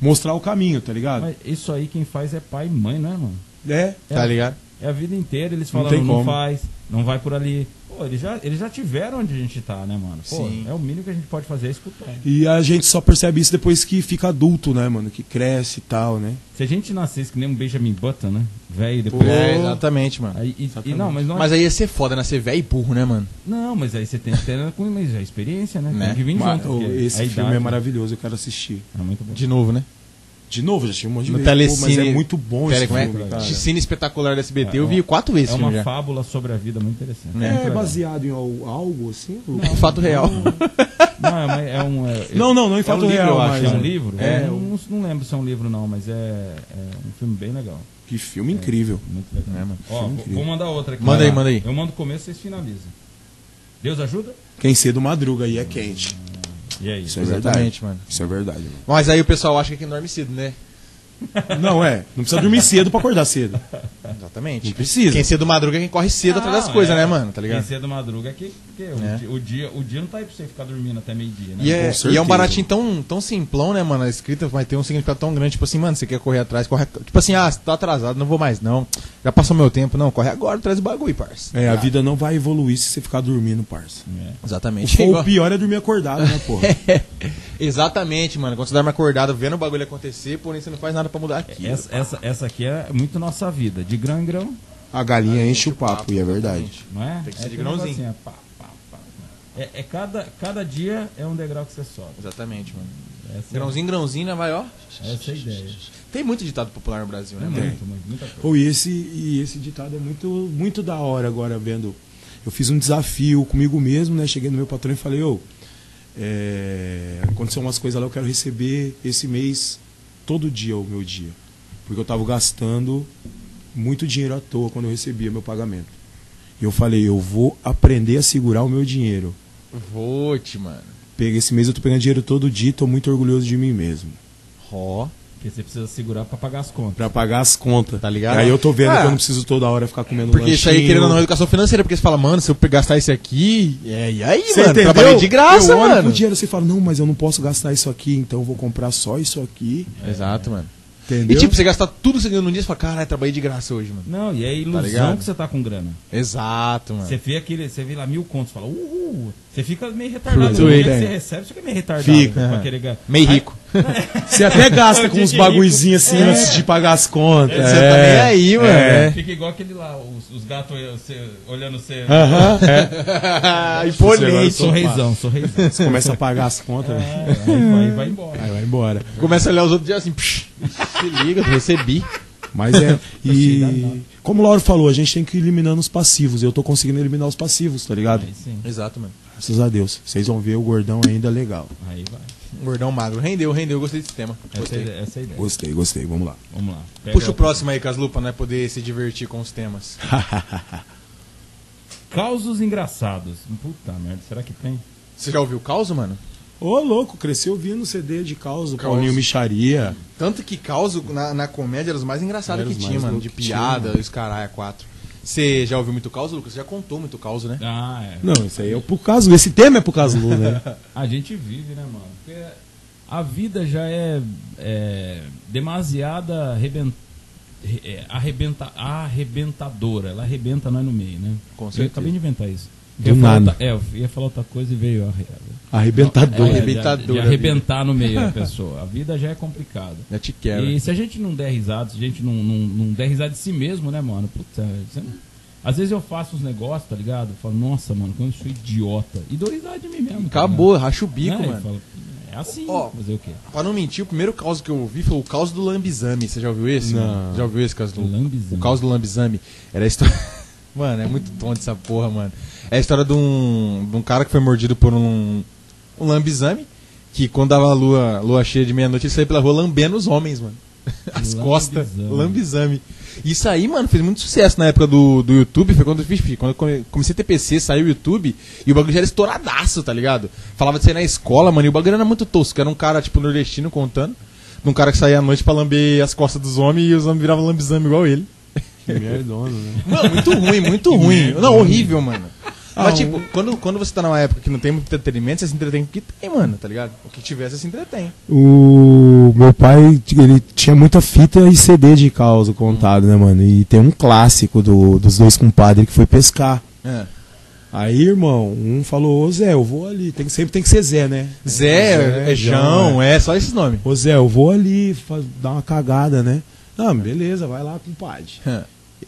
mostrar o caminho, tá ligado? Mas isso aí quem faz é pai e mãe, não é, mano? É. Tá ligado? É a vida inteira eles Não tem não, como. faz, não vai por ali. Pô, eles já, eles já tiveram onde a gente tá, né, mano? Pô, Sim. é o mínimo que a gente pode fazer é escutar. E a gente só percebe isso depois que fica adulto, né, mano? Que cresce e tal, né? Se a gente nascesse que nem um Benjamin Button, né? Velho, depois. É, exatamente, mano. Aí, e- e, Exatamente. não, mas não é- Mas aí ia ser foda, né? Ser velho e burro, né, mano? Não, mas aí você tem que ter com mas é experiência, né? Né? Tem que vir junto. esse a filme idade- é maravilhoso, eu quero assistir. É muito bom. De novo, né? De novo, já tinha um monte de No Telecine. Mas é muito bom esse como é? filme, cara. Cine espetacular da SBT, É, eu vi é quatro vezes É uma filme já. fábula sobre a vida muito interessante. É, É legal. baseado em al- algo assim? Fato real. Não, é, uma- é um. é- Não, não, não em é fato um livro, real, eu acho. mas- É um livro? É, Eu não, não lembro se é um livro, não, mas é, é um filme bem legal. Que filme incrível. Muito legal. É, mano. Ó, Filme vou, incrível. vou mandar outra aqui. Manda aí, manda aí. Eu mando o começo, vocês finalizam. Deus ajuda? Quem cedo madruga aí é quente. E aí? Isso é verdade. Exatamente, mano. Isso é verdade, mano. Mas aí o pessoal acha que quem dorme cedo, né? Não, é. Não precisa dormir cedo pra acordar cedo. Exatamente. Não precisa. Quem cedo madruga é quem corre cedo atrás das Não, coisas, é. né, mano? Tá ligado? Quem cedo madruga é que, que o, É. dia, o, dia, o dia não tá aí pra você ficar dormindo até meio-dia, né? E é, e é um baratinho tão, tão simplão, né, mano? A escrita vai ter um significado tão grande. Tipo assim, mano, você quer correr atrás, corre. Tipo assim, ah, você tá atrasado, não vou mais, não. Já passou meu tempo, não. Corre agora, traz o bagulho, parça. É, a vida não vai evoluir se você ficar dormindo, parça. É. O, Exatamente. fo- o pior é dormir acordado, né, porra? Exatamente, mano. Quando você dorme acordado, vendo o bagulho acontecer, porém você não faz nada pra mudar aqui. Essa, essa, essa aqui é muito nossa vida. De grão em grão, A galinha enche o papo, e é verdade. não é? Tem que ser é de grãozinho. assim, é pá. É, é cada, cada dia é um degrau que você sobe. Exatamente, mano. Essa, Grãozinho, grãozinho, né? Vai, ó. essa é a ideia. Tem muito ditado popular no Brasil, né, É mano? muito, muito, muita coisa. E esse, e esse ditado é muito, muito da hora agora, vendo. Eu fiz um desafio comigo mesmo, né? Cheguei no meu patrão e falei, ô, é, aconteceu umas coisas lá, eu quero receber esse mês, todo dia o meu dia. Porque eu tava gastando muito dinheiro à toa quando eu recebia meu pagamento. E eu falei, eu vou aprender a segurar o meu dinheiro. Vote, mano. Peguei esse mês, eu tô pegando dinheiro todo dia, tô muito orgulhoso de mim mesmo. Ó. Porque você precisa segurar pra pagar as contas. Pra pagar as contas. Tá ligado? E aí eu tô vendo Ah. que eu não preciso toda hora ficar comendo Porque isso aí, lanchinho. querendo ou não, é educação financeira, porque você fala, mano, se eu gastar esse aqui, é, e aí, Você mano, entendeu? trabalhei de graça, eu olho mano. pro dinheiro você fala, não, mas eu não posso gastar isso aqui, então eu vou comprar só isso aqui. Exato, mano. Entendeu? E tipo, você gastar tudo que você ganhou num dia, você fala, caralho, trabalhei de graça hoje, mano. Não, e é a ilusão ligado? que você tá com grana. Exato, mano. Você vê aquele, você vê lá mil contos, fala, uhul. Você fica meio retardado. No Flutuei, momento que né? você recebe, você fica meio retardado. Fica. pra querer ganhar. Meio rico. Você até gasta com uns bagulhozinhos assim. É. antes de pagar as contas. Você tá nem aí, mano. é. É. Fica igual aquele lá, os, os gatos você- olhando você. Aham, é. Imponente. Sorrisão, sorrisão. Você começa a pagar as contas, É, aí vai, vai embora. aí vai embora. Começa a olhar os outros dias assim, psh, se liga, recebi. Mas é. E. Como o Lauro falou, a gente tem que ir eliminando os passivos. Eu tô conseguindo eliminar os passivos, tá ligado? Aí sim. Exato, mano. Graças a Deus. Vocês vão ver o gordão ainda legal. Aí vai. Gordão magro. Rendeu, rendeu. Gostei desse tema. Essa, é, Gostei. a- essa é a ideia. Gostei, gostei. Vamos lá. Vamos lá. Pega Puxa o próximo aí, Caslupa, né? Poder se divertir com os temas. Causos engraçados. Puta merda, será que tem? Você já ouviu o caos, mano? Ô, louco, cresceu ouvindo CD de causa, Caos. Paulinho Micharia. Tanto que caos na, na comédia era os mais engraçados Era que tinha, mano. De tinha, piada, os caralho, quatro. Você já ouviu muito caos, Lucas? Você já contou muito caos, né? Ah, é. Não, isso aí é pro caso. Esse tema é pro caso, né? A gente vive, né, mano? Porque a vida já é, é demasiada é, arrebenta... arrebentadora. Ela arrebenta nós no meio, né? Com Eu certeza. acabei de inventar isso. Do Eu ia falar nada. outra- É, eu ia falar outra coisa e veio a... Arrebentador. É, de- Arrebentadora, De, arrebentar no meio da pessoa. A vida já é complicada. Já te quero. E se a gente não der risada, se a gente não, não, não der risada de si mesmo, né, mano? Puta, você não- às vezes eu faço uns negócios, tá ligado? Eu falo, nossa, mano, como eu sou idiota. E dou risada de mim mesmo. tá Acabou, racha o bico? Né? Mano. falo, é assim, Ó, fazer o quê? Pra não mentir, o primeiro caos que eu ouvi foi o caos do Lambizame. Você já ouviu esse? Não. Já ouviu esse, caso do Lambizame. O caos do Lambizame. Era a história. Mano, é muito tonto essa porra, mano. É a história de um, de um cara que foi mordido por um, um lambizame. Que quando dava a lua, lua cheia de meia-noite, ele saía pela rua lambendo os homens, mano. As Lambizame. costas. Lambizame. Isso aí, mano, fez muito sucesso na época do, do YouTube. Foi quando fiz. Quando eu come- comecei a ter PC, saiu o YouTube e o bagulho já era estouradaço, tá ligado? Falava de sair na escola, mano, e o bagulho era muito tosco. Era um cara, tipo, nordestino contando. De um cara que saía à noite pra lamber as costas dos homens e os homens viravam lambizame igual ele. Que merdona, né? Mano, muito ruim, muito ruim. Não, horrível, mano. Ah, Mas, um- tipo, quando, quando você tá numa época que não tem muito entretenimento, você se entretém com o que tem, mano, tá ligado? O que tiver, você se entretém. O meu pai, ele tinha muita fita e CD de causa contado, né, mano? E tem um clássico do, dos dois compadres que foi pescar. É. Aí, irmão, um falou, ô Zé, eu vou ali. Tem, que- sempre tem que ser Zé, né? Zé, é João, é só esses nomes. Ô Zé, eu vou ali dar uma cagada, né? Não, beleza, vai lá, compadre.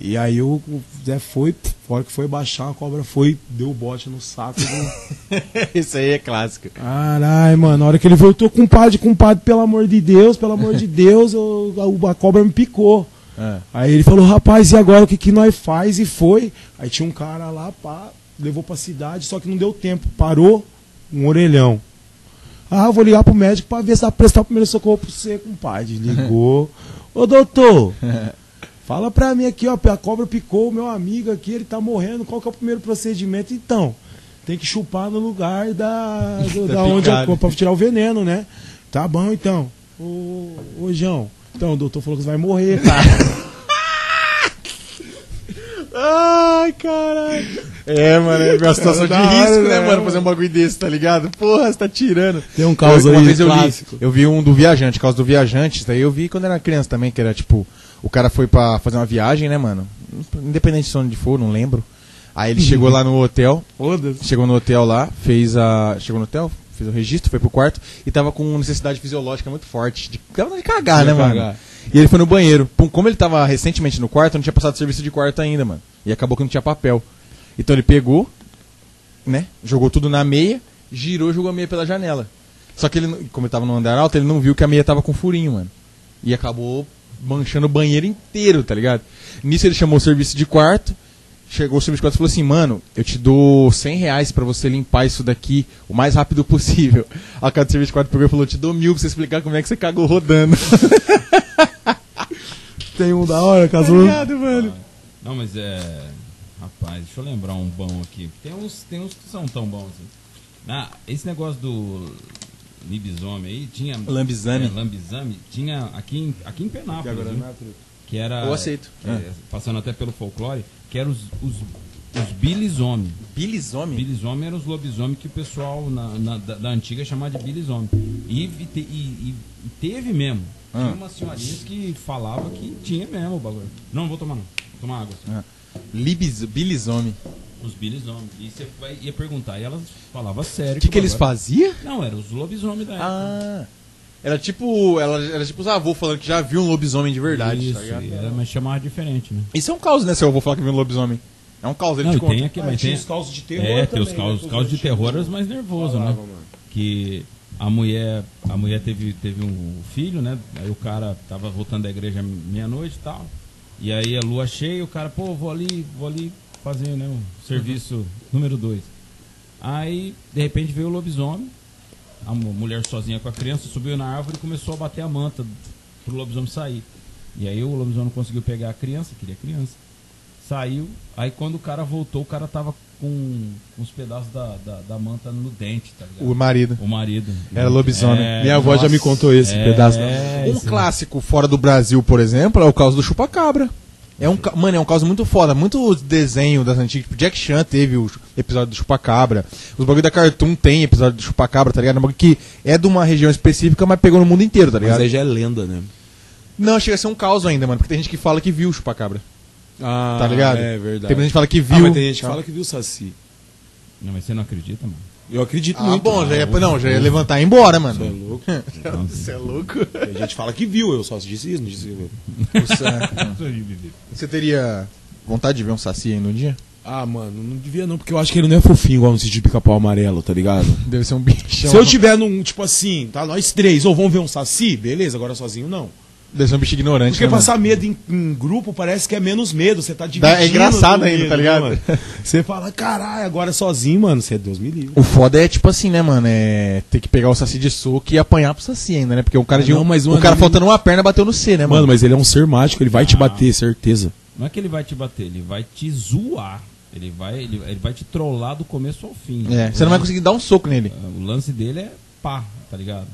E aí o, Zé foi, pff, a hora que foi baixar, a cobra foi, deu o bote no saco. do- Isso aí é clássico. Caralho, mano, na hora que ele voltou, compadre, compadre, pelo amor de Deus, pelo amor de Deus, eu- a, a cobra me picou. É. Aí ele falou, rapaz, e agora o que, que nós faz? E foi. Aí tinha um cara lá, pá, levou pra cidade, só que não deu tempo. Parou, um orelhão. Ah, vou ligar pro médico pra ver se dá pra prestar o primeiro socorro pro você, compadre. Ligou. Ô, doutor, fala pra mim aqui, ó, a cobra picou o meu amigo aqui, ele tá morrendo, qual que é o primeiro procedimento? Então, tem que chupar no lugar da, do- Da da onde a, picada. pra tirar o veneno, né? Tá bom, então. Ô, ô João, então o doutor falou que você vai morrer, cara. Ai, caralho. É, mano, é uma situação de hora, risco, né, né, mano? Fazer um bagulho desse, tá ligado? Porra, você tá tirando. Tem um caos Eu- aí Uma vez eu vi, eu vi um do Viajante, causa do Viajante. Isso daí eu vi quando era criança também, que era tipo, o cara foi pra fazer uma viagem, né, mano? Independente de onde for, não lembro. Aí ele chegou lá no hotel, chegou no hotel lá, fez a. Chegou no hotel, fez o registro, foi pro quarto e tava com necessidade fisiológica muito forte. De, tava de cagar, né, mano? cagar. E ele foi no banheiro. Pum, como ele tava recentemente no quarto, não tinha passado serviço de quarto ainda, mano. E acabou que não tinha papel. Então ele pegou, né? Jogou tudo na meia, girou e jogou a meia pela janela. Só que ele, como ele tava no andar alto, ele não viu que a meia tava com furinho, mano. E acabou manchando o banheiro inteiro, tá ligado? Nisso ele chamou o serviço de quarto. Chegou o serviço de quarto e falou assim, mano, eu te dou 100 reais pra você limpar isso daqui o mais rápido possível. A cara do serviço de quarto pegou e falou, eu te dou mil pra você explicar como é que você cagou rodando. Tem um da hora, Tá casou. ligado, mano? Não, mas é. Rapaz, deixa eu lembrar um bom aqui. Tem uns, tem uns que são tão bons assim. Ah, esse negócio do Libisome aí tinha. Lambizame. É, lambizame. Tinha aqui em, aqui em Penápolis. viu? que era. Eu aceito. que é, passando até pelo folclore, que eram os, os, os bilisome. Bilisome? Bilisome eram os lobisomens que o pessoal na, na- da, da antiga chamava de bilisome. E, e, e- e teve mesmo. Ah. Tinha umas senhorinhas que falavam que tinha mesmo o bagulho. Não, não vou tomar não. Vou tomar água. Ah. Libis, bilisome. Os bilisomens. E você vai, ia perguntar, e elas falavam sério. O que, que eles bagulho- faziam? Não, eram os lobisomens da época. Ah. Era tipo. Ela, era tipo os avôs falando que já viu um lobisomem de verdade, Isso, tá era, mas chamava diferente, né? Isso é um caos, né? Seu avô falar que viu um lobisomem. É um caos, ele Não, te conta. tem aqui, Ah, mas tinha tem, os causos de terror É, tem os causos, né, causos de terror os eram os mais nervosos, né? falavam, mano. Que a mulher, a mulher teve, teve um filho, né? Aí o cara tava voltando da igreja meia-noite e tal. E aí a lua cheia, o cara, pô, vou ali, vou ali fazer, né, o serviço número dois. Aí, de repente, veio o lobisomem, a mu- mulher sozinha com a criança, subiu na árvore e começou a bater a manta pro lobisomem sair. E aí o lobisomem conseguiu pegar a criança, queria a criança. Saiu, aí quando o cara voltou, o cara tava com uns pedaços da, da, da manta no dente, tá ligado? O marido. O marido. Era lobisomem. É, Minha avó já nossa, me contou esse é, pedaço. é, Um clássico fora do Brasil, por exemplo, é o caso do chupacabra. É um, mano, é um caso muito foda. Muito desenho das antigas. Tipo, Jack Chan teve o episódio do chupacabra. Os bagulho da Cartoon tem episódio do chupacabra, tá ligado? É um bagulho que é de uma região específica, mas pegou no mundo inteiro, tá Mas ligado? aí já é lenda, né? Não, chega a ser um caos ainda, mano. Porque tem gente que fala que viu o chupacabra. Ah, Tá ligado? É verdade. Tem gente que fala que Ah, viu. mas tem gente que fala que viu o Saci. Não, mas você não acredita, mano? Eu acredito Ah, muito. bom, já ia, não, já ia levantar e ir embora, mano. Você é louco. Você é louco? Tem gente fala que viu, eu só disse isso, não disse que Você teria vontade de ver um saci aí no dia? Ah, mano, não devia não, porque eu acho que ele não é fofinho igual no sítio de pica-pau amarelo, tá ligado? Deve ser um bichão. Se eu tiver num, tipo assim, tá, nós três, ou vamos ver um saci, beleza, agora sozinho não. Ser um bicho ignorante. Porque né, mano? passar medo em, em grupo parece que é menos medo, você tá dividindo. é engraçado o ainda, medo, tá ligado? né, mano? Você fala, caralho, agora sozinho, mano, você é Deus me livre. O foda é, tipo assim, né, mano? É ter que pegar o saci de soco e apanhar pro saci ainda, né? Porque o cara, Ah, de um, não, mas, o mano, cara ele- faltando uma perna bateu no C, né, mano? Mano, mas ele é um ser mágico, ele vai te Ah. bater, certeza. Não é que ele vai te bater, ele vai te zoar. Ele vai, ele, ele vai te trollar do começo ao fim. É, você não vai conseguir dar um soco nele. O lance dele é pá, tá ligado?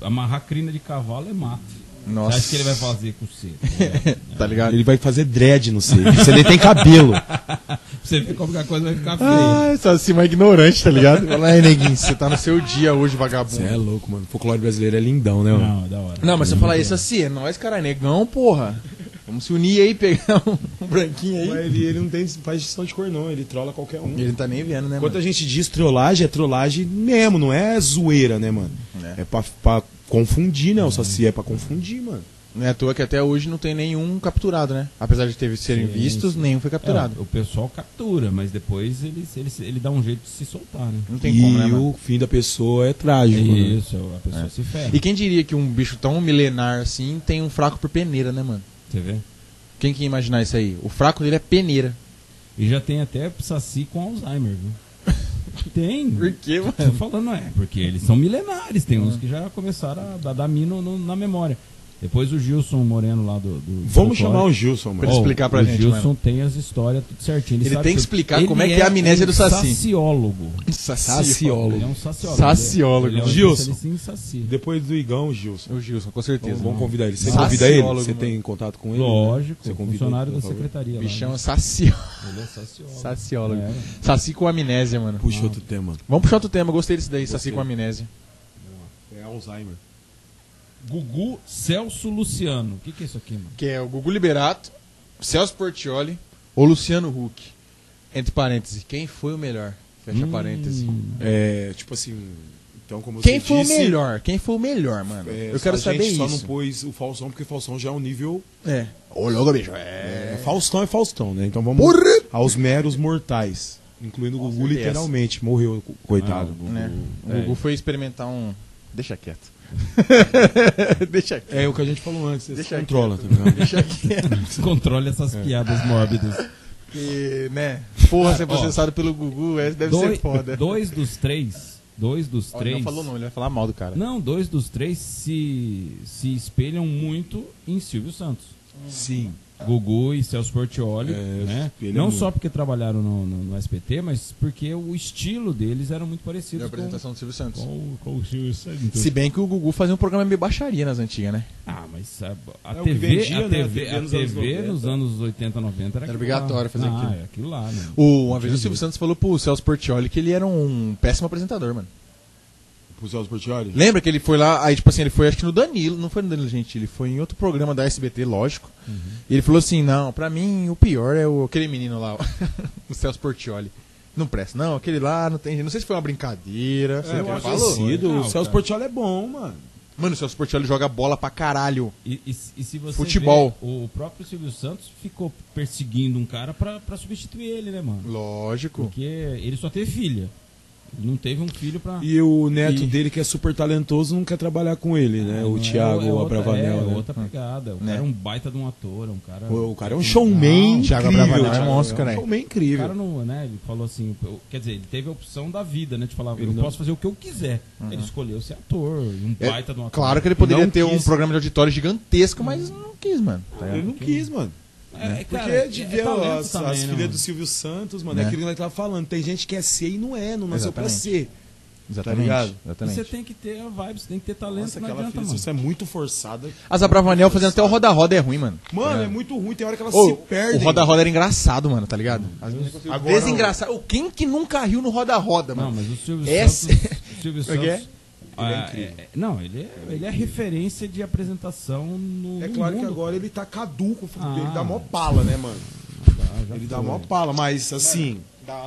Amarrar crina de cavalo é mato. Nossa. Você acha que ele vai fazer com você? tá ligado? Tá ligado? Ele vai fazer dread no C. Se ele tem cabelo. Você vê como que a coisa vai ficar feia. Ah, saci mais ignorante, tá ligado? Fala aí, neguinho, você tá no seu dia hoje, vagabundo. Você é louco, mano. O folclore brasileiro é lindão, né, mano? Não, é da hora. Não, mas se eu falar isso assim, é nós, cara, negão, porra. Vamos se unir aí, pegar um, um branquinho aí. Mas ele, ele não tem, faz gestão de cor, não. Ele trola qualquer um. Ele não tá nem vendo, né, Quando mano? a gente diz trollagem, é trollagem mesmo, não é zoeira, né, mano? É. É, pra, pra confundir, né? O Saci é pra confundir, mano. Não é à toa que até hoje não tem nenhum capturado, né? Apesar de ter, serem Sim, vistos, sim. nenhum foi capturado. É, o pessoal captura, mas depois ele, ele, ele dá um jeito de se soltar, né? Não tem e como, né, mano? o fim da pessoa é trágico. né? Isso, a pessoa se ferra. E quem diria que um bicho tão milenar assim tem um fraco por peneira, né, mano? Você vê? Quem que ia imaginar isso aí? O fraco dele é peneira. E já tem até saci com Alzheimer, viu? Tem. quê, mano? Tô falando, é, porque eles são milenares. Tem uns que já começaram a dar, dar mino no- na memória. Depois o Gilson Moreno lá do. do Vamos do chamar o Core. Gilson, Pra mano. ele explicar pra o gente, Gilson mano. tem as histórias tudo certinho. Ele sabe tem que explicar como é que é a amnésia um do saci. Saciólogo. Saciólogo. Ele é um saciólogo. Saciólogo. Ele é um Gilson. saci. Depois do Igão, o Gilson. O Gilson, com certeza. Vamos, convidar ele. Você Saciólogo, convida ele? Você tem contato com ele? Lógico, Você convida funcionário ele, da secretaria. lá, Bichão né? é saci... Ele é saciólogo. saciólogo. É. Saci com amnésia, mano. Puxa outro tema. Vamos puxar outro tema, gostei desse daí, saci Gostei. com amnésia. É Alzheimer. Gugu Celso Luciano. O que, que é isso aqui, mano? Que é o Gugu Liberato, Celso Portioli ou Luciano Huck. Entre parênteses, quem foi o melhor? Fecha Hum, parênteses. É, tipo assim. Então, como Quem você foi disse, o melhor? Quem foi o melhor, mano? é, Eu quero a saber gente isso. só não pôs o Faustão, porque o Faustão já é um nível. É. Ô, louco, bicho. É, Faustão é Faustão, né? Então vamos Porra! aos meros mortais. Incluindo o Gugu, literalmente. Morreu, co- coitado. Ah, o Gugu. Né? O É. Gugu foi experimentar um. Deixa quieto. Deixa quieto. É o que a gente falou antes, Deixa controla, tá quieto. ligado? Deixa. Controle essas piadas mórbidas. Que, né? Porra, ser Ó. processado pelo Gugu é, deve dois, ser foda. dois dos três. Dois dos Ó, três. Ele não falou não, ele vai falar mal do cara. Não, dois dos três se, se espelham muito em Silvio Santos. Sim. Gugu e Celso Portioli, É, né? é Não muito. só porque trabalharam no, no- no SPT, mas porque o estilo deles era muito Da parecido com, apresentação do Silvio Santos. com, com o Silvio Santos. Se bem que o Gugu fazia um programa meio baixaria nas antigas, né? Ah, mas a, a É TV, vendia, a né? TV, A a nos TV anos nos 90. anos 80, 90 era, Era obrigatório lá. fazer ah, aquilo. é aquilo lá, né? O, uma vez o Silvio Santos falou pro Celso Portioli que ele era um péssimo apresentador, mano. Pro Celso Portioli? Lembra que ele foi lá, aí tipo assim, ele foi acho que no Danilo, não foi no Danilo Gentili, foi em outro programa da SBT, lógico. E ele falou assim, não, pra mim o pior é o, aquele menino lá, o Celso Portioli. Não presta, não, aquele lá não tem, não sei se foi uma brincadeira, É, o eu ele acho falou. parecido. Não, O Celso. Portioli é bom, mano. Mano, o Celso Portioli joga bola pra caralho. E, e- e se você Futebol. vê, o próprio Silvio Santos ficou perseguindo um cara pra, pra substituir ele, né, mano? Lógico. Porque ele só teve filha. Não teve um filho pra. E o neto E- dele, que é super talentoso, não quer trabalhar com ele, né? Não o é- Thiago é Abravanel, é né? outra pegada. O Né? cara é um baita de um ator, é um cara. O, o cara é um showman Não, Thiago. Abravanel é Thiago- monstro, um caralho. showman O incrível. cara não, né? Ele falou assim, eu- quer dizer, ele teve a opção da vida, né? De falar, Ele eu não- posso fazer o que eu quiser. Ele escolheu ser ator, um É, baita de um ator. Claro que ele poderia ter um quis. programa de auditório gigantesco, mas não quis, mano. Tá Ele não quis, mano. É, Porque cara, de é ver talento as, também, as né, filhas mano? do Silvio Santos, mano, Né? é aquilo que nós tava falando. Tem gente que é ser e não é, não nasceu pra Exatamente. ser. Exatamente. ligado? E exatamente. você tem que ter a vibe, você tem que ter talento, Nossa, não aquela adianta, filha, mano. isso é muito forçada. As Abravanel fazendo até o roda-roda é ruim, mano. Mano, é muito ruim, tem hora que elas Ô, se perdem. o roda-roda era engraçado, mano, tá ligado? Às Agora, vezes engraçado. Quem que nunca riu no roda-roda, Não, mano? mas o Silvio Esse- Santos. O Silvio é é? Santos. Ah, é- é- não, ele é, ele é referência de apresentação no. É no claro que mundo. agora ele tá caduco, Ah. ele dá mó pala, né, mano? Ah, já Ele dá mó pala, mas assim.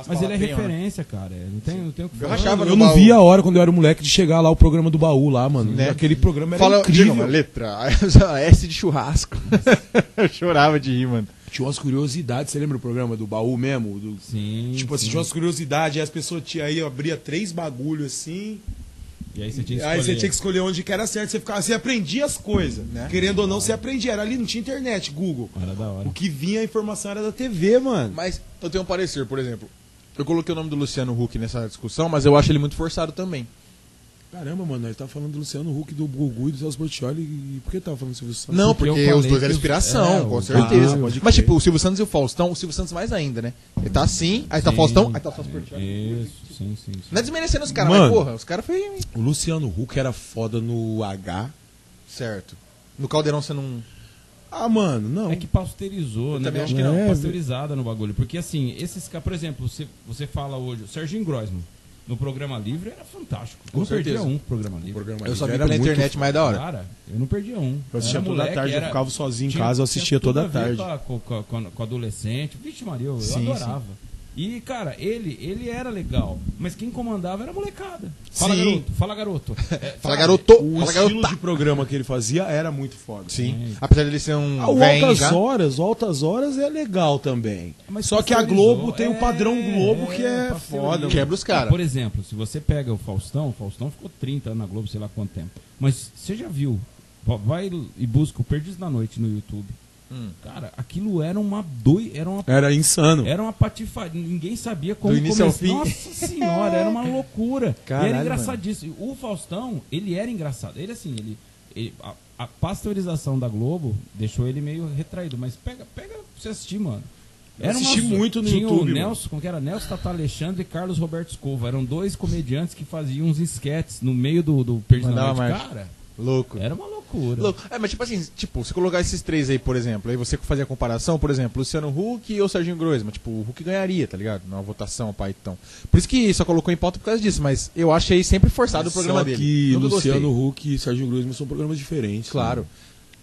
Mas ele é referência, cara. Não tem, não tem o que Eu falar. Eu no não baú. vi a hora quando eu era moleque de chegar lá o programa do baú lá, mano. Né? Aquele programa era Fala, diga incrível. uma letra. S de churrasco. eu chorava de rir, mano. Tinha umas curiosidades, você lembra o programa do baú mesmo? Do- Sim. tipo assim, sim. tinha umas curiosidades, aí as pessoas tinha, aí abria três bagulhos assim. E aí você tinha que Aí você escolher. tinha que escolher onde que era certo, você ficava, você aprendia as coisas. Né? Querendo ou não, você aprendia. Era ali, não tinha internet, Google. Era da hora. O que vinha a informação era da TV, mano. Mas eu tenho um parecer, por exemplo. Eu coloquei o nome do Luciano Huck nessa discussão, mas eu acho ele muito forçado também. Caramba, mano, ele tava falando do Luciano Huck, do Gugu e do Celso Portioli. E por que tava falando do Silvio Santos? Não, Porque porque, eu os dois eram inspiração, é, com o- certeza. Ah, pode Mas tipo, o Silvio Santos e o Faustão, o Silvio Santos mais ainda, né? Ele tá assim, aí tá Sim. Faustão, aí tá Celso Portioli. Isso, sim, sim. sim. Não é desmerecendo os caras, Mano. mas porra, os caras foi O Luciano Huck era foda no H. certo. No Caldeirão você não. Ah, mano, não. É que pasteurizou, né? também acho que não. Pasteurizada no bagulho. Porque assim, esses caras, por exemplo, você, você fala hoje, o Serginho Groisman, no programa livre era fantástico. Eu Com não perdia certeza. um programa livre. programa Eu só vi era pela internet mais da hora. Cara, eu não perdia um. Eu assistia toda moleque, tarde, eu era- ficava sozinho em tinha- casa, eu assistia toda a tarde. Com, com, com adolescente. Vixe, Maria, eu Sim, adorava. E, cara, ele, ele era legal. Mas quem comandava era a molecada. Fala, Sim. garoto. Fala, garoto. É, Fala garoto, O fala estilo garota. de programa que ele fazia era muito foda. Sim. Apesar dele ser um. Ah, o Altas já. Horas, o Altas Horas é legal também. Mas Só que a. Globo tem o É, padrão Globo que é foda. Quebra os caras. Por exemplo, se você pega o Faustão, o Faustão ficou 30 anos na Globo, sei lá quanto tempo. Mas você já viu, va- vai e busca o Perdidos da Noite no YouTube. Hum. Cara, aquilo era uma doi, era uma Era insano. era uma patifaria, ninguém sabia como Do início ao começar. fim. Nossa senhora, era uma loucura. e Caralho, era engraçadíssimo. O Faustão, ele era engraçado. Ele assim, ele, ele- a, a pasteurização da Globo deixou ele meio retraído, mas pega, pega pra você assistir, mano. Eu assisti muito no tinha YouTube, o mano. Nelson, como que era? Nelson Tata Alexandre e Carlos Roberto Escova. Eram dois comediantes que faziam uns esquetes no meio do, do marcha. Cara, Louco. era uma loucura. Louco. É, mas tipo assim, tipo, você colocar esses três aí, por exemplo, aí você fazer a comparação, por exemplo, Luciano Huck ou Serginho Groisman, tipo, o Huck ganharia, tá ligado? Numa votação, pai, então. Por isso que só colocou em pauta por causa disso, mas eu achei sempre forçado o programa Só dele. que Nunca gostei. Luciano Huck e Sérgio Groisman são programas diferentes. Claro. né?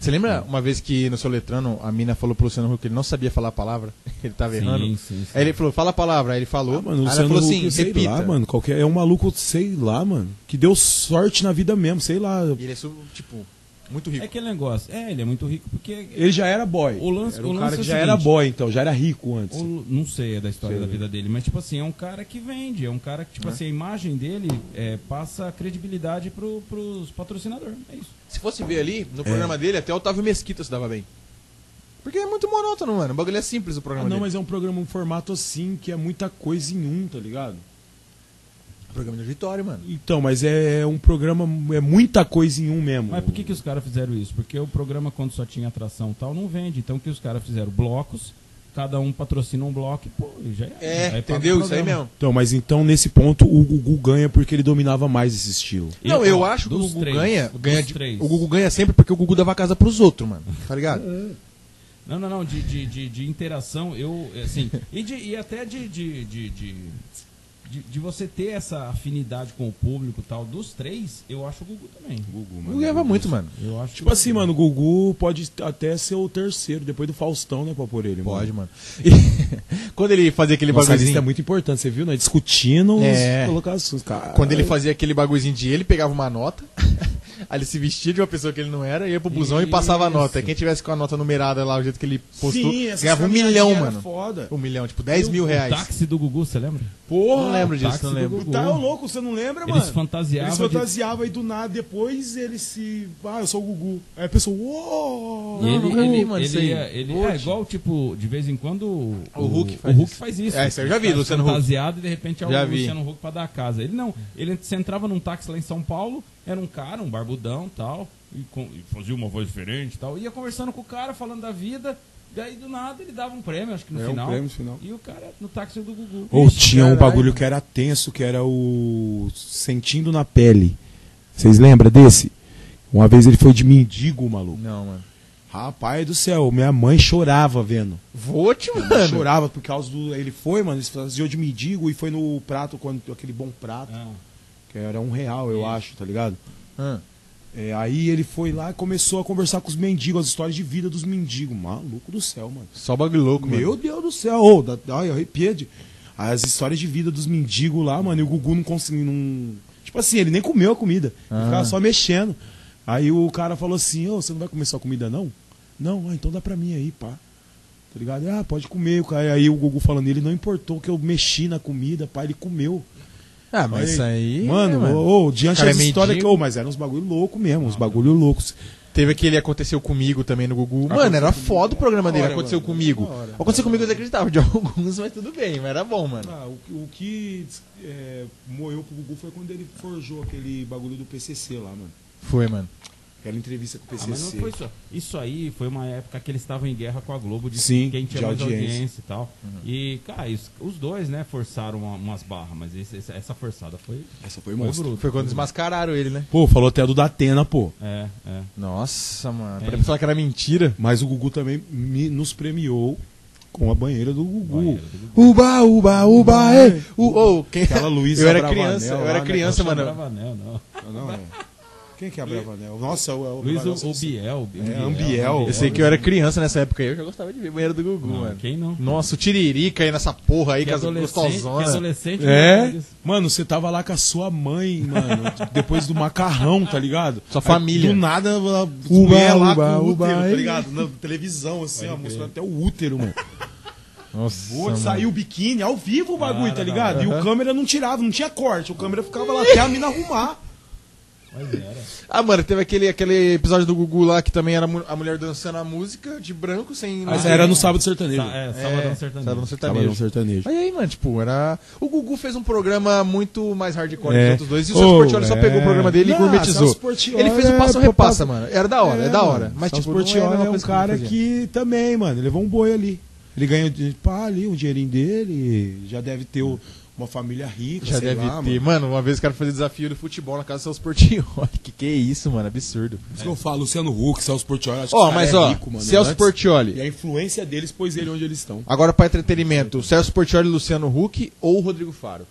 Você lembra uma vez que no Soletrano a mina falou pro Luciano Huck que ele não sabia falar a palavra? ele tava errando? Sim, sim, sim. Aí ele falou, fala a palavra, aí ele falou. Ah, mano, o Luciano falou Huck, assim, sei repita. lá, mano. Qualquer, é um maluco, sei lá, mano. Que deu sorte na vida mesmo, sei lá. E ele é, tipo, muito rico. É aquele negócio. É, ele é muito rico porque Ele já era boy. O lance- era o um lance cara é que o já seguinte. era boy, então. Já era rico antes. Ou, não sei da história Sei, da vida dele, mas tipo assim, é um cara que vende, é um cara que, tipo assim, a imagem dele é, passa credibilidade pro, pros patrocinadores. É isso. Se fosse ver ali, É. no programa dele, até o Otávio Mesquita se dava bem. Porque é muito monótono, mano. O bagulho é simples o Ah, programa não, dele. mas é um programa, um formato assim, que é muita coisa em um, tá ligado? Programa de auditório, mano. Então, mas é um programa, é muita coisa em um mesmo. Mas por que, que os caras fizeram isso? Porque o programa, quando só tinha atração e tal, não vende. Então, o que os caras fizeram? Blocos, cada um patrocina um bloco e, pô, e já É, paga entendeu? o Isso aí mesmo. Então, mas então, nesse ponto, o Gugu ganha porque ele dominava mais esse estilo. E, não, ó, eu acho que o Gugu três, ganha. ganha de- três. o Gugu ganha sempre porque o Gugu dava casa pros outros, mano. Tá ligado? Não, não, não, de, de, de, de interação, eu, assim, e, de, e até de, de, de, de, você ter essa afinidade com o público e tal, dos três, eu acho o Gugu também. Gugu, O Gugu ganhava muito, mano. Eu acho Tipo assim, mano, o Gugu pode até ser o terceiro, depois do Faustão, né, pra pôr ele. Pode, mano. mano. E quando ele fazia aquele Nossa, lista bagulhozinho. é muito importante, você viu, né? Discutindo É. as colocações. Cara, Quando ele fazia aquele bagulhozinho de ele pegava uma nota, Aí ele se vestia de uma pessoa que ele não era, ia pro busão e Isso. passava a nota. E quem tivesse com a nota numerada lá, o jeito que ele postou, Sim, ganhava um milhão, mano. Foda. Um milhão, tipo 10 mil O reais. táxi do Gugu, você lembra? Porra, Não lembro disso, táxi não do lembro. Gugu. Tá louco, você não lembra, Eles mano? fantasiavam Eles de- fantasiavam e do nada, depois ele se. Ah, eu sou o Gugu. Aí a pessoa, uou! E ele, vi, ele, mano, ele, ia- ele é igual, tipo, de vez em quando o, O Hulk faz o Hulk isso. faz isso. É, isso eu já vi, tá Luciano Huck. fantasiado e de repente é o. Luciano Huck pra dar a casa. Ele não, ele você entrava num táxi lá em São Paulo, era um cara, um barbudão tal, e, com- e fazia uma voz diferente tal, ia conversando com o cara, falando da vida, daí do nada ele dava um prêmio, acho que no É, um final. prêmio no final. E o cara no táxi do Gugu. Ou Ixi, tinha um caralho. bagulho que era tenso, que era o Sentindo na Pele. Vocês lembram desse? Uma vez ele foi de mendigo, maluco. Não, mano. Rapaz do céu, minha mãe chorava vendo. Vote, mano. Chorava por causa do. Ele foi, mano, ele fazia de mendigo e foi no prato, quando, aquele bom prato, Ah, que era um real, eu Isso. acho, tá ligado? Ah. É, aí ele foi lá e começou a conversar com os mendigos, as histórias de vida dos mendigos. Maluco do céu, mano. Só bagulho louco, Meu mano. Deus do céu, ô, dá, ai, arrepia de. As histórias de vida dos mendigos lá, mano, e o Gugu não conseguiu. Não... Tipo assim, ele nem comeu a comida. Ele Ah. ficava só mexendo. Aí o cara falou assim, ô, você não vai comer sua comida, não? Não, ah, então dá pra mim aí, pá. Tá ligado? Ah, pode comer. Aí o Gugu falando, ele não importou que eu mexi na comida, pá, ele comeu. Ah, mas isso aí. Mano, é, ô, ô, diante das é histórias que. Ô, mas eram uns bagulho louco mesmo, uns bagulho loucos. Teve aquele Aconteceu Comigo também no Gugu. Mano, era foda o programa dele. Hora, Aconteceu mano. comigo. Hora. Aconteceu comigo, eu desacreditava de alguns, mas tudo bem, mas era bom, mano. Ah, o, o que é, moeu pro Gugu foi quando ele forjou aquele bagulho do PCC lá, mano. Foi, mano. Aquela entrevista com o Ah, mas não PCC. foi só. Isso aí foi uma época que eles estavam em guerra com a Globo de Sim, quem tinha de mais audiência. audiência, e tal. E, cara, isso- os dois, né, forçaram uma- umas barras, mas esse- essa, forçada foi, Essa foi foi bruto. Foi quando desmascararam ele, né? Pô, falou até do Datena, pô. É, é. Nossa, mano. É. Pra falar que era mentira. Mas o Gugu também me- nos premiou com a banheira do Gugu. Banheira do Gugu. Uba, uba, uba, é. O, oh, quem... Aquela Luísa Eu era criança, eu era né, criança, Não mano. não. Não, não. Quem que é a Bravanel? Nossa, o, é o Luiz o, o Biel. É, Ambiel. Eu sei que eu era criança nessa época aí, eu já gostava de ver banheiro do Gugu, Não, mano. quem não? Nossa, o Tiririca aí nessa porra aí, Que com as que gostosonas. adolescente É? né? Mano, você tava lá com a sua mãe, mano, depois do macarrão, tá ligado? Sua família. Aí, do nada, Uba, lá uba, com o uba, útero, tá ei. ligado? Na televisão, assim, ó, mostrando até o útero, mano. Nossa, mano. saiu o biquíni, ao vivo o bagulho, Ah, tá não, ligado? E aham. o câmera não tirava, não tinha corte. O câmera ficava lá até a mina arrumar. Mas era. Ah, mano, teve aquele, aquele episódio do Gugu lá que também era mu- a mulher dançando a música de branco sem. Mas Ah, era no sábado sertanejo. Sa- É, É, Sabadão Sertanejo. Sábado sertanejo. Sábado sertanejo. Mas aí, mano, tipo, era. O Gugu fez um programa muito mais hardcore que É. os outros dois. E o Oh, Celso Portioli só é. pegou o programa dele e Não, gourmetizou. Celso Portiolli Ele fez o é passo repassa, mano. Era da hora, é, da hora. mano. Mas, Celso tipo, não é a Portiolli mesma é um coisa cara fazia. que também, mano, levou um boi ali. Ele ganhou, de- pá, ali, um dinheirinho dele, já deve ter o- uma família rica, Já sei deve lá, ter. mano. Mano. uma vez o cara fazia desafio de futebol na casa do Celso Portioli. Que que é isso, mano? Absurdo. Por isso que eu falo, Luciano Huck, Celso Portiolli, acho que Ó, cara mas é ó, rico, mano, Celso antes. Portioli. E a influência deles pôs ele onde eles estão. Agora pra entretenimento, Celso Portioli, Luciano Huck ou Rodrigo Faro?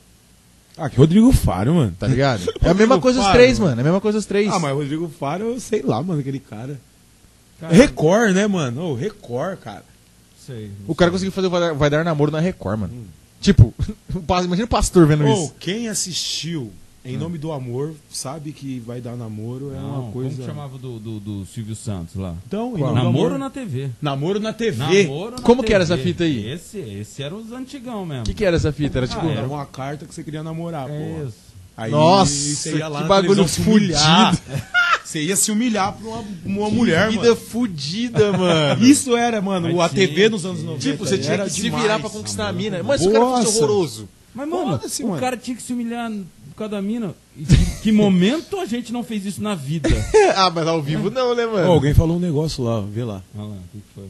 Ah, que Rodrigo Faro, mano. Tá ligado? É a mesma coisa os Faro, três, mano. mano. É a mesma coisa os três. Ah, mas Rodrigo Faro, eu sei lá, mano, aquele cara. Cara, Record, né, mano? Ô, Record, cara. sei, O cara sei. conseguiu fazer o Vai Dar, Vai Dar Namoro na Record, mano. Tipo, imagina o pastor vendo Ô, isso. quem assistiu Em Nome do Amor sabe que vai dar namoro, é Não, uma coisa. Como que chamava do, do, do Silvio Santos lá? Então, Qual? Namoro Amor. na TV. Namoro na TV. Namoro na Como que era TV. essa fita aí? Esse, esse era os antigão mesmo. O que, que era essa fita? Era tipo. Ah, Era uma carta que você queria namorar, pô. É isso. Aí Nossa, você ia lá que bagulho fudido. Você ia se humilhar pra uma, uma mulher, vida mano. fudida, mano. Isso era, mano, Mas a tinha, TV nos anos 90. Tipo, você tinha era que se demais. virar pra conquistar a mina. Mas se o cara fosse horroroso. Mas, mano, o mano. cara tinha que se humilhar por causa da mina. E que, que momento a gente não fez isso na vida? ah, mas ao vivo não, né, mano? alguém falou um negócio lá, vê lá. Olha lá, o que foi?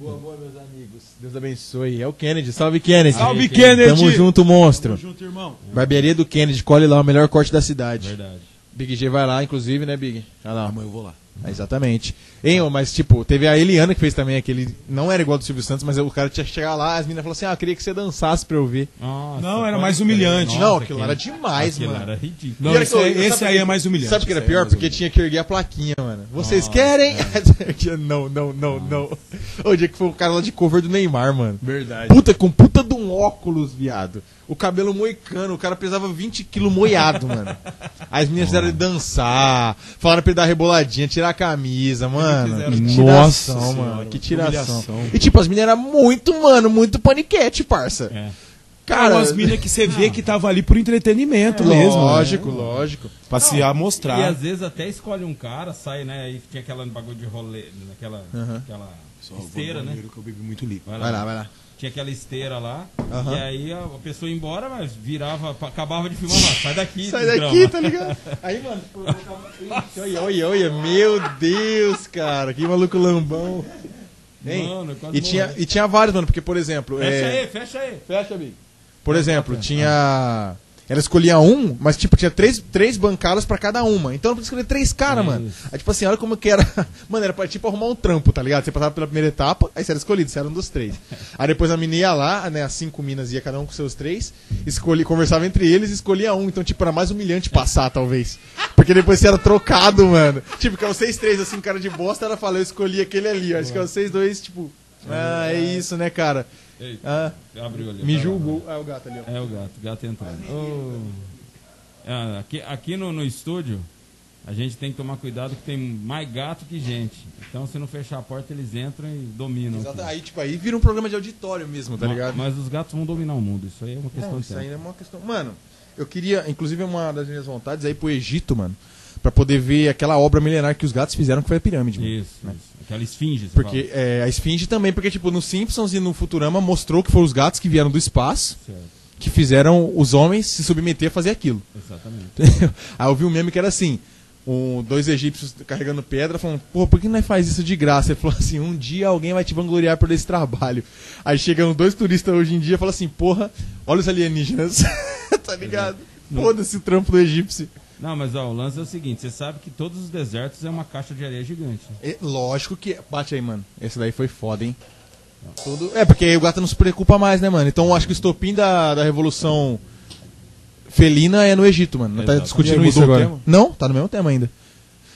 Boa, boa, meus amigos. Deus abençoe. É o Kennedy. Salve, Kennedy. Salve, Kennedy! Tamo junto, monstro. Tamo junto, irmão. Barbearia do Kennedy. Colhe lá o melhor corte da cidade. Verdade. Big G vai lá, inclusive, né, Big? Olha lá. Amanhã eu vou lá. É, exatamente. Hein, mas tipo, teve a Eliana que fez também aquele. Não era igual do Silvio Santos, mas o cara tinha que chegar lá, as meninas falaram assim: ah, eu queria que você dançasse pra eu ver. Nossa, Não, era mais humilhante. não, Nossa, aquilo lá era demais, aquilo mano. era ridículo. Não, esse, que eu- aí- sabe esse por aí que- é mais humilhante. Sabe o que era é pior? mais Porque tinha que erguer a plaquinha, mano. Vocês Nossa, querem? não, não, não, não. O dia que foi o cara lá de cover do Neymar, mano. Verdade. Puta, com puta de um óculos, viado. O cabelo moicano, o cara pesava 20 quilos moiado, mano. As meninas fizeram ele dançar, falaram pra ele dar reboladinha, tirar a camisa, mano. fizeram. Que Nossa tiração, Senhora, mano. Que que tiração. E tipo, as meninas eram muito, mano, muito paniquete, parça. É. Cara, umas minas que você vê que tava ali por entretenimento mesmo. né? lógico, lógico. Pra se amostrar. E às vezes até escolhe um cara, sai, né? Aí tinha aquela bagulho de rolê, naquela aquela esteira, né? Que eu bebi muito líquido. Vai lá, vai lá. Tinha aquela esteira lá, Aham. e aí a, pessoa ia embora, mas virava, acabava de filmar lá, sai daqui. Sai daqui, tá ligado? Aí, mano, olha, olha, olha, meu Deus, cara, que maluco lambão. Hein? Mano, quase e, tinha, morri. e tinha vários, mano, porque, por exemplo. Fecha é, aí, fecha aí. Fecha, amigo. Por exemplo, tinha. Ela escolhia um, mas tipo, tinha três, três bancadas pra cada uma. Então ela podia escolher três caras, mano. Aí, tipo assim, olha como que era. Mano, era pra tipo arrumar um trampo, tá ligado? Você passava pela primeira etapa, aí você era escolhido, você era um dos três. Aí depois a menina ia lá, né? As cinco minas ia cada um com seus três, escolhi, conversava entre eles e escolhia um. Então, tipo, era mais humilhante passar, talvez. Porque depois você era trocado, mano. Tipo, que é vocês três, assim, cara de bosta, ela falou, eu escolhi aquele ali. Acho que é vocês dois, tipo. Ah, é isso, né, cara? Eita, Ah, abriu ali. me julgou. Ah, o gato ali, ó. É o gato, o gato entrando. Ô. Ah, aqui aqui no, no estúdio, a gente tem que tomar cuidado que tem mais gato que gente. Então, se não fechar a porta, eles entram e dominam. Exato. Aí, tipo, aí vira um programa de auditório mesmo, tá Ma- ligado? Mas os gatos vão dominar o mundo. Isso aí é uma questão Não, isso aí é uma questão. Mano, eu queria, inclusive, uma das minhas vontades é ir pro Egito, mano. Pra poder ver aquela obra milenar que os gatos fizeram, que foi a pirâmide, mano. Isso, isso. Aquela esfinge. Porque é, a esfinge também, porque, tipo, no Simpsons e no Futurama mostrou que foram os gatos que vieram do espaço fala. Certo, que fizeram os homens se submeter a fazer aquilo. exatamente. Aí eu vi um meme que era assim: um, dois egípcios carregando pedra, falando, pô, por que não faz isso de graça? Ele falou assim: um dia alguém vai te vangloriar por esse trabalho. Aí chegam dois turistas hoje em dia e falam assim: porra, olha os alienígenas. tá ligado? Foda-se o trampo do egípcio. Não, mas ó, o lance é o seguinte: você sabe que todos os desertos é uma caixa de areia gigante. É, lógico que. Bate aí, mano. Esse daí foi foda, hein? Tudo... É, porque aí o gato não se preocupa mais, né, mano? Então eu acho que o estopim da, da revolução felina é no Egito, mano. Não tá Exato. discutindo isso agora. tema? Não, tá no mesmo tema ainda.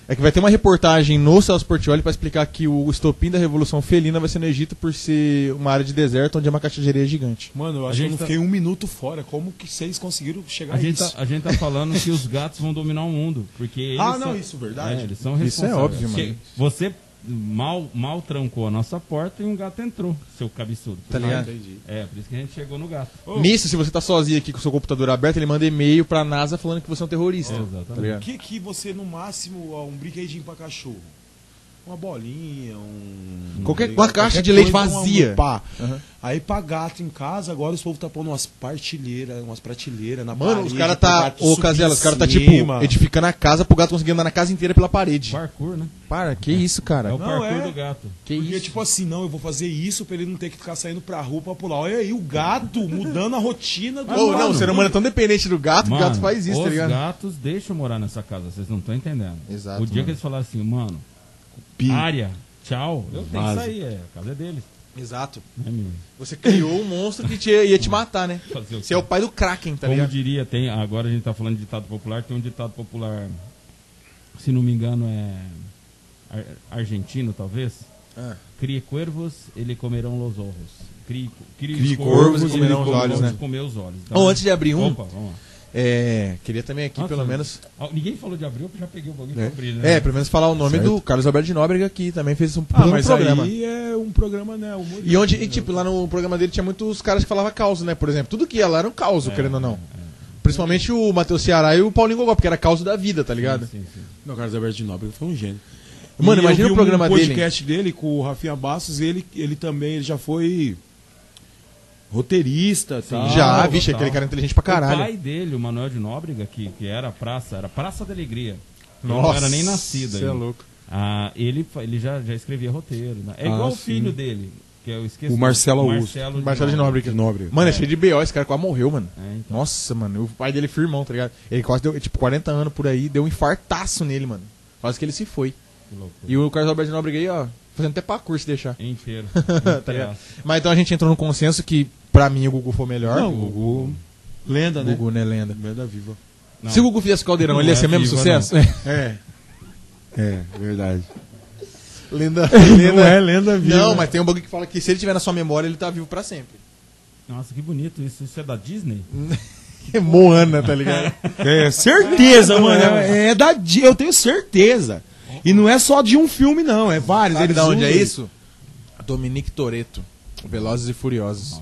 É que vai ter uma reportagem no Celso Portioli pra explicar que o estopim da revolução felina vai ser no Egito por ser uma área de deserto onde é uma caixa de areia gigante. Mano, eu A acho que eu gente não tá- fiquei um minuto fora. Como que vocês conseguiram chegar A a gente, isso? tá, a gente tá falando que os gatos vão dominar o mundo. Porque eles Ah, não, são, isso, verdade. É, eles são Isso é responsáveis. óbvio, mano. Você mal, mal trancou a nossa porta e um gato entrou, seu cabeçudo. Tá ligado? Entendi. É, por isso que a gente chegou no gato. Nisso, se você tá sozinho aqui com o seu computador aberto, ele manda e-mail pra NASA falando que você é um terrorista. É, tá exatamente. ligado? O que que você, no máximo, ó, um brinquedinho pra cachorro? Uma bolinha, um... Qualquer- tá uma caixa Qualquer de leite uma- vazia. um pá. Aham. Aí pra gato em casa, agora os povos tá pondo umas partilheiras, umas prateleiras na Mano, parede. os caras tá. gato Ô, Casela, os caras tá tipo edificando a casa pro gato conseguir andar na casa inteira pela parede. Parkour, né? Para, que isso, cara? É o Não, parkour é. do gato. Que Porque, isso? tipo assim, não, eu vou fazer isso pra ele não ter que ficar saindo pra rua pra pular. Olha aí, o gato mudando a rotina do Ô, não, mano. o ser humano é tão dependente do gato que o Mano, gato faz isso, os tá ligado? gatos deixam eu morar nessa casa, vocês não estão entendendo. Exato, O dia mano. que eles falaram assim, mano, Pi. área, tchau, eu tenho que Vaza. sair, é, a casa é deles. Exato. Né, meu? Você criou um monstro que te, ia te matar, né? Fazer o Você é o pai do Kraken, tá Como ligado? diria, tem, agora a gente tá falando de ditado popular, tem um ditado popular, se não me engano é ar- argentino talvez. Ah. Crie cuervos, ele comerão los ojos. Crie, crie, Crie corvos, corvos e comerão os olhos, né? comer os olhos. Ô, antes de abrir um- Opa, vamos lá. É, queria também aqui, Nossa, pelo menos. Ninguém falou de abril, eu já peguei o bagulho É. pra abrir, né? É, pelo menos falar o nome Certo. do Carlos Alberto de Nóbrega, que também fez um, Ah, um mas programa. aí é um programa, né? humorístico, E onde, e, né? tipo, lá no programa dele tinha muitos caras que falavam causa, né? Por exemplo, tudo que ia lá era um caos, querendo ou não. Principalmente o Matheus Ceará e o Paulinho Gogó, porque era causa da vida, tá ligado? Sim, sim. Não, Carlos Alberto de Nóbrega foi um gênio. Mano, E imagina eu vi o programa um dele. podcast dele com o Rafinha Bastos, ele, ele também ele já foi roteirista, tal. Já, vixe, total. aquele cara é inteligente pra O caralho. pai dele, o Manuel de Nóbrega, que, que era praça, era Praça da Alegria. Nossa, não era nem nascido cê é louco. Ah, ele, ele já, já escrevia roteiro. né? É Ah, igual o sim. filho dele, que eu esqueci. O Marcelo o Augusto. Marcelo de Marcelo de. De Nóbrega. Mano, é cheio de B.O., esse cara quase morreu, mano. É, então. Nossa, mano, o pai dele foi irmão, tá ligado? Ele quase deu, tipo, 40 anos por aí, deu um infartaço nele, mano. Quase que ele se foi. E o Carlos Alberto de Nóbrega aí, ó, fazendo até parkour se deixar. Inteiro. Tá ligado? Mas então a gente entrou no consenso que, pra mim, o Gugu foi o melhor. Não, o Gugu. Lenda, o né? Gugu, né, lenda. Lenda viva. Não. Se o Gugu fizesse caldeirão, Não ele ia é ser mesmo viva, sucesso? É. É, verdade. lenda. Não é lenda viva. Não, mas tem um bagulho que fala que se ele tiver na sua memória, ele tá vivo pra sempre. Nossa, que bonito isso. Isso é da Disney? Moana, tá ligado? É, certeza, mano. É, é da Di- eu tenho certeza. E não é só de um filme, não. É vários. Sabe Eles da onde é isso? Dominique Toretto. Velozes e Furiosos.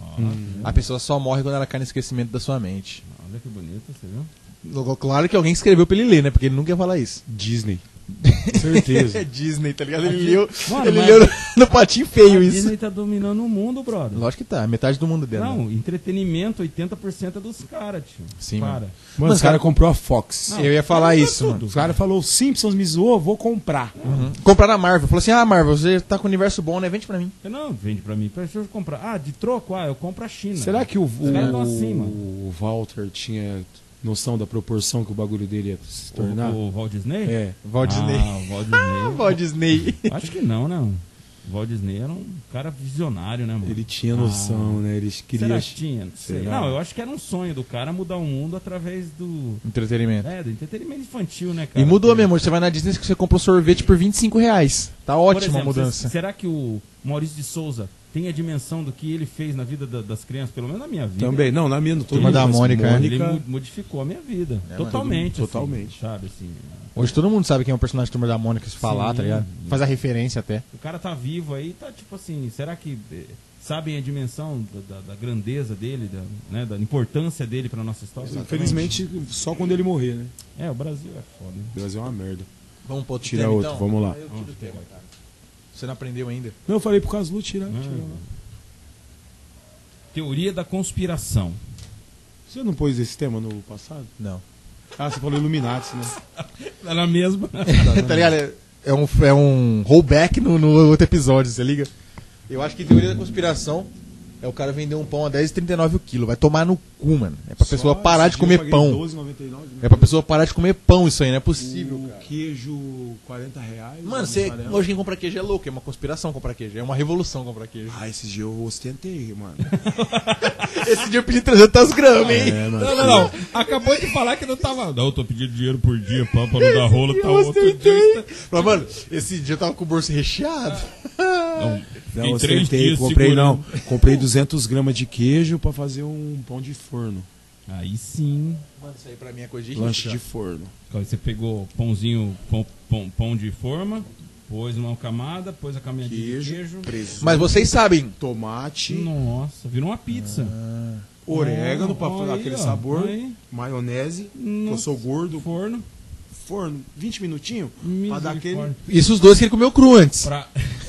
A pessoa só morre quando ela cai no esquecimento da sua mente. Olha que bonito, você viu? Claro que alguém escreveu pra ele ler, né? Porque ele nunca ia falar isso. Disney. É Certeza. Disney, tá ligado? Ele leu, Mano, ele leu no, no patinho feio A isso. Disney tá dominando o mundo, brother. Lógico que tá, metade do mundo dela. Não, entretenimento, 80% é dos caras, tio. Sim, Para. mano. Mano, os cara- caras comprou a Fox. Não, eu ia falar cara, isso, tudo. mano. Os caras falaram, Simpsons me zoou, vou comprar. Uhum. Comprar na Marvel. Falou assim: ah, Marvel, você tá com o universo bom, né? Vende pra mim. Eu, Não, vende pra mim. Deixa eu comprar. Ah, de troco? Ah, eu compro a China. Será que o, Os caras o, assim, mano. o Walter tinha noção da proporção que o bagulho dele ia se tornar? O, o Walt Disney? É. Walt Disney. Ah, o Walt Disney. Walt Disney. Acho que não, não. O Walt Disney era um cara visionário, né, mano? Ele tinha noção, né? Ele queria. Será que tinha? Não sei. Será? Não, eu acho que era um sonho do cara mudar o mundo através do. Entretenimento. É, do entretenimento infantil, né, cara? E mudou Porque- mesmo. Você vai na Disney que você compra um sorvete por 25 reais. Tá Por ótima a exemplo, mudança. se- Será que o Maurício de Souza tem a dimensão do que ele fez na vida da- das crianças, pelo menos na minha vida? Também. Não, na minha, não tô Turma da mas Mônica, é. Ele modificou a minha vida. É, totalmente. mano, assim, totalmente. sabe, assim. Hoje todo mundo sabe quem é o personagem da Turma da Mônica se falar, Sim. tá ligado? Faz a referência até. O cara tá vivo aí, tá tipo assim, será que eh, sabem a dimensão da, da- da grandeza dele, da, né, da importância dele pra nossa história? Infelizmente, só quando ele morrer, né? É, o Brasil é foda. hein? O Brasil é uma merda. Vamos pro outro Tira tema, outro, então? vamos lá. Eu tiro o tema, cara. Você não aprendeu ainda? Não, eu falei pro Caslu tirar. Ah. tirar. Teoria da conspiração. Você não pôs esse tema no passado? Não. Ah, você falou Illuminati, né? Era mesmo? tá ligado? É- É um, é um rollback no, no outro episódio, você liga? Eu acho que teoria da conspiração é o cara vender um pão a 10,39 o quilo. Vai tomar no cu, mano. É pra pessoa Só parar esse de dia comer pão. 12,99, né? É pra pessoa parar de comer pão isso aí, não é possível, o cara. queijo 40 reais. Mano, você, hoje quem compra queijo é louco, é uma conspiração comprar queijo, é uma revolução comprar queijo. Ah, esses dias eu ostentei, mano. Esse dia eu pedi 300 gramas, hein? É, mano. Não, não, não. Acabou de falar que não tava. Não, eu tô pedindo dinheiro por dia pra, pra não dar rolo, tá outro dia. Mas, mano, esse dia eu tava com o bolso recheado. Não, Não, três ostentei, dias comprei segurando. não. Comprei 200 gramas de queijo pra fazer um pão de forno. Aí sim. Mano, isso aí pra mim é coisa de Lanche de forno. Você pegou pãozinho, pão, pão, pão de forma, pôs uma camada, pôs a caminha de Queijo, queijo. presunto, Mas vocês sabem. tomate, Nossa, virou uma pizza. orégano pra Olha dar aquele ó. sabor, Aí. maionese, que eu Nossa. sou gordo, Forno. Forno, 20 minutinhos, pra dar aquele... Isso os dois que ele comeu cru antes. Pra...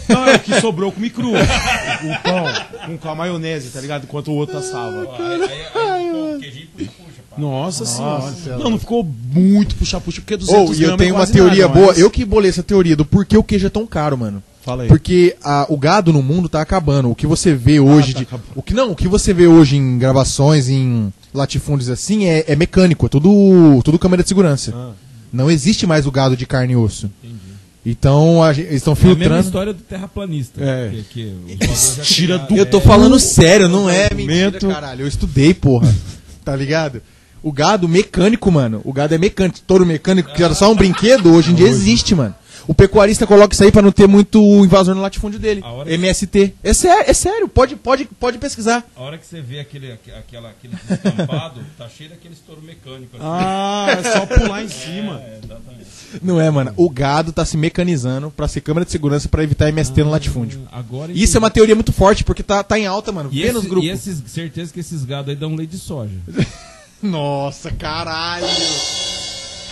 Não, é o que sobrou, eu comi cru. o pão com, com a maionese, tá ligado? Enquanto o outro assava. aí, aí, aí, pô, o queijinho puxa, puxa, pá. Nossa, Nossa, senhora. Não, não ficou muito puxa-puxa, porque 200 Ou, e eu gramas tenho é uma teoria nada, boa. mas- Eu que bolei essa teoria do porquê o queijo é tão caro, mano. Fala aí. Porque a- o gado no mundo tá acabando. O que você vê hoje tá de. acabando. O que, não, o que você vê hoje em gravações, em latifúndios assim, é, é mecânico, é tudo, tudo câmera de segurança. Ah. Não existe mais o gado de carne e osso. Então a eles estão É a mesma filtrando. história do terraplanista. É. Que, que Tira do- Eu tô falando sério, não é mentira, caralho. Eu estudei, porra. Tá ligado? O gado mecânico, mano. O gado é mecânico. Touro mecânico, que era só um brinquedo, hoje em dia existe, mano. O pecuarista coloca isso aí pra não ter muito invasor no latifúndio dele. Que- MST. É sério, é sério. Pode, pode, pode pesquisar. A hora que você vê aquele, aque- aquela, aquele estampado, tá cheio daquele estouro mecânico. assim. Ah, é só pular em cima. É, exatamente. Não é, mano. O gado tá se mecanizando pra ser câmera de segurança pra evitar MST no latifúndio. Agora Isso é uma teoria muito forte, porque tá, tá em alta, mano. E, esse, e esses, certeza que esses gados aí dão leite de soja. Nossa, caralho.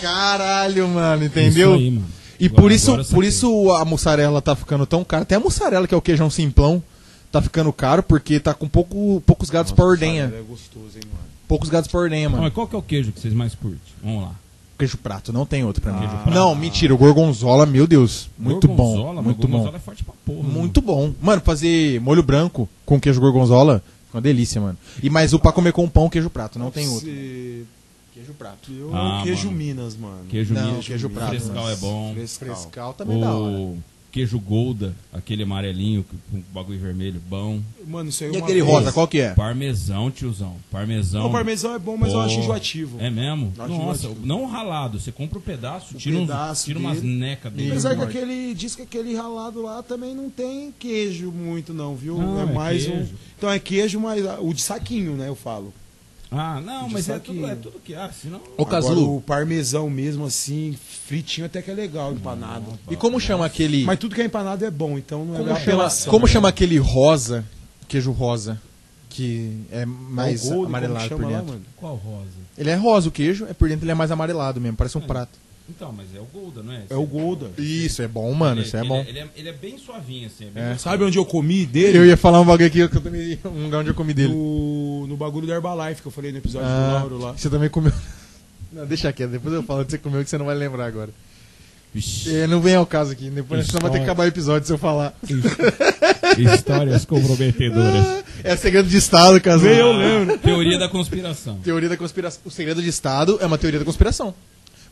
Caralho, mano, entendeu? Isso aí, mano. E Agora- por isso, por isso a mussarela tá ficando tão cara. Até a mussarela, que é o queijão simplão, tá ficando caro porque tá com pouco, poucos gados pra ordenha. É gostoso, hein, mano. Poucos gados pra ordenha, Não, mano. mas qual que é o queijo que vocês mais curtem? Vamos lá. Queijo prato, não tem outro pra mim. Não, mentira, o gorgonzola, meu Deus, muito Gorgonzola, bom. mas Muito bom. gorgonzola é forte pra porra. né? Muito bom. Mano, fazer molho branco com queijo gorgonzola, fica uma delícia, mano. E mais o pra comer com pão, queijo prato, não tem outro. Você- Queijo prato. Eu Ah, queijo mano. Minas, mano. Queijo Não, Minas, queijo prato, Frescal é bom. Frescal. Frescal também é da hora. O queijo Golda, aquele amarelinho com bagulho vermelho, bom. Mano, isso aí é E uma aquele vez- rosa, qual que é? Parmesão, tiozão. Parmesão. O parmesão é bom, mas eu acho Pô. enjoativo. É mesmo? Acho Nossa, enjoativo. não ralado. Você compra o pedaço, O tira, uns, pedaço tira umas necas dele. Apesar que aquele. Diz que aquele ralado lá também não tem queijo muito, não, viu? Não, é é mais um. queijo. Então é queijo, mas ah, o de saquinho, né? Eu falo. Ah, não, mas é Só tudo, que- é tudo que. Ah, senão. Ô, Agora, Caslu, o parmesão mesmo, assim, fritinho até que é legal, empanado. e como chama aquele... Mas tudo que é empanado é bom, então não é Como uma chama, apelação. como chama aquele rosa, queijo rosa, que é mais É amarelado por lá, dentro? mano? Qual rosa? Ele é rosa o queijo, é por dentro ele é mais amarelado mesmo, parece um É. prato. Então, mas é o Golda, não é? É o Golda. Isso, é bom, mano, Ele- isso é ele bom. Ele é, ele é bem suavinho, assim. É bem É. Sabe onde eu comi dele? Eu ia falar um bagulho aqui que eu também. Um lugar onde eu comi dele. No, no bagulho da Herbalife que eu falei no episódio do Ah, Lauro lá. Você também comeu. Não, deixa quieto, depois eu falo que você comeu que você não vai lembrar agora. É, não vem ao caso aqui, depois você vai ter que acabar o episódio se eu falar. Histórias comprometedoras. É segredo de Estado, caso. Eu lembro. Teoria da conspiração. Teoria da conspiração. O segredo de Estado é uma teoria da conspiração.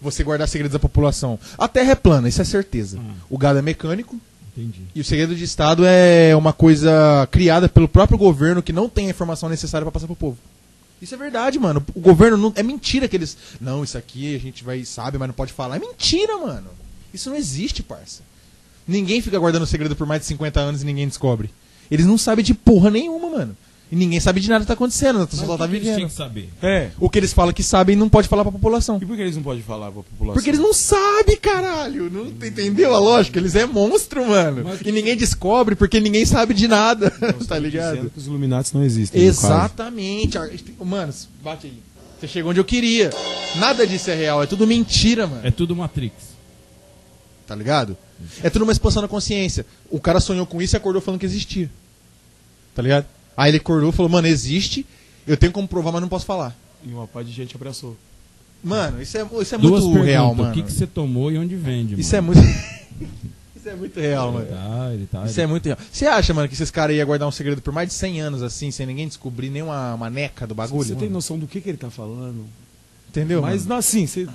Você guardar segredos da população. A Terra é plana, isso é certeza. Hum. O gado é mecânico Entendi. e o segredo de Estado é uma coisa criada pelo próprio governo que não tem a informação necessária pra passar pro povo. Isso é verdade, mano. O governo não. É mentira que eles. Não, isso aqui a gente vai sabe, mas não pode falar. É mentira, mano. Isso não existe, parça. Ninguém fica guardando segredo por mais de 50 anos e ninguém descobre. Eles não sabem de porra nenhuma, mano. E ninguém sabe de nada que tá acontecendo. A Mas pessoa o tá que eles vivendo. tinham que saber? É. O que eles falam que sabem não pode falar pra população. E por que eles não podem falar pra população? Porque eles não sabem, caralho. Não entendeu a lógica? Eles é monstro, mano. Mas- E ninguém descobre porque ninguém sabe de nada. Então, tá ligado? que os Illuminati não existem. Exatamente. Mano, bate aí. Você chegou onde eu queria. Nada disso é real, é tudo mentira, mano. É tudo Matrix. Tá ligado? É tudo uma expansão da consciência. O cara sonhou com isso e acordou falando que existia. Tá ligado? Aí ele acordou e falou, mano, existe, eu tenho como provar, mas não posso falar. E uma parte de gente abraçou. Mano, isso é, isso é Duas muito perguntas. real, O mano. que, que você tomou e onde vende, Isso é mano? muito. isso é muito real, mano. Ah, ele tá. Isso é muito real. Você acha, mano, que esses caras iam guardar um segredo por mais de 100 anos assim, sem ninguém descobrir nenhuma maneca do bagulho? Você tem noção do que, que ele tá falando? Entendeu? Mas mano? não, assim, você...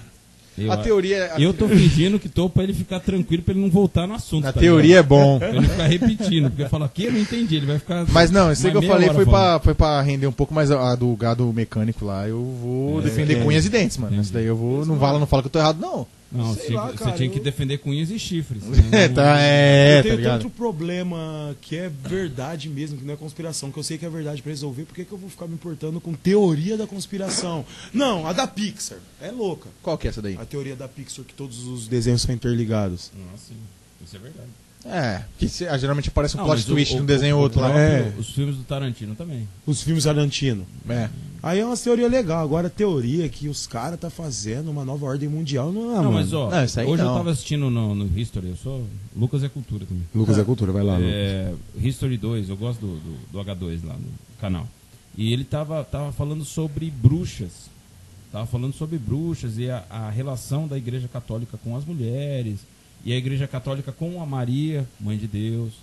Eu, a teoria. a eu tô fingindo que tô pra ele ficar tranquilo, pra ele não voltar no assunto. Na tá teoria é ligado? bom. Pra ele ficar repetindo, porque eu falo aqui, eu não entendi. Ele vai ficar. Mas não, isso que eu falei foi falando. pra, foi pra render um pouco mais a, a do gado mecânico lá. Eu vou É, defender é. cunhas e dentes, mano. Entendi. Isso daí eu vou. Não fala, não fala que eu tô errado, não. Não, Sei você, lá, você cara, tinha que eu- defender com unhas e chifres. É, tá, é, eu tá tenho ligado? tanto problema que é verdade mesmo, que não é conspiração, que eu sei que é verdade pra resolver, por que, que eu vou ficar me importando com teoria da conspiração? Não, a da Pixar. É louca. Qual que é essa daí? A teoria da Pixar que todos os desenhos são interligados. Nossa, sim. Isso é verdade. É, que se- ah, geralmente aparece um Não, plot twist o- de um desenho o- ou outro o lá. É. Os filmes do Tarantino também. Os filmes Tarantino. É. Aí é uma teoria legal. Agora a teoria que os caras tá fazendo uma nova ordem mundial não é, não, mano. mas ó, Não, isso aí hoje não. eu tava assistindo no, no History, eu sou. Lucas é cultura também. Lucas é cultura, vai lá, Lucas. É, History 2, eu gosto do, do, do H2 lá no canal. E ele tava, tava falando sobre bruxas. Tava falando sobre bruxas e a, a relação da Igreja Católica com as mulheres. E a Igreja Católica com a Maria, Mãe de Deus.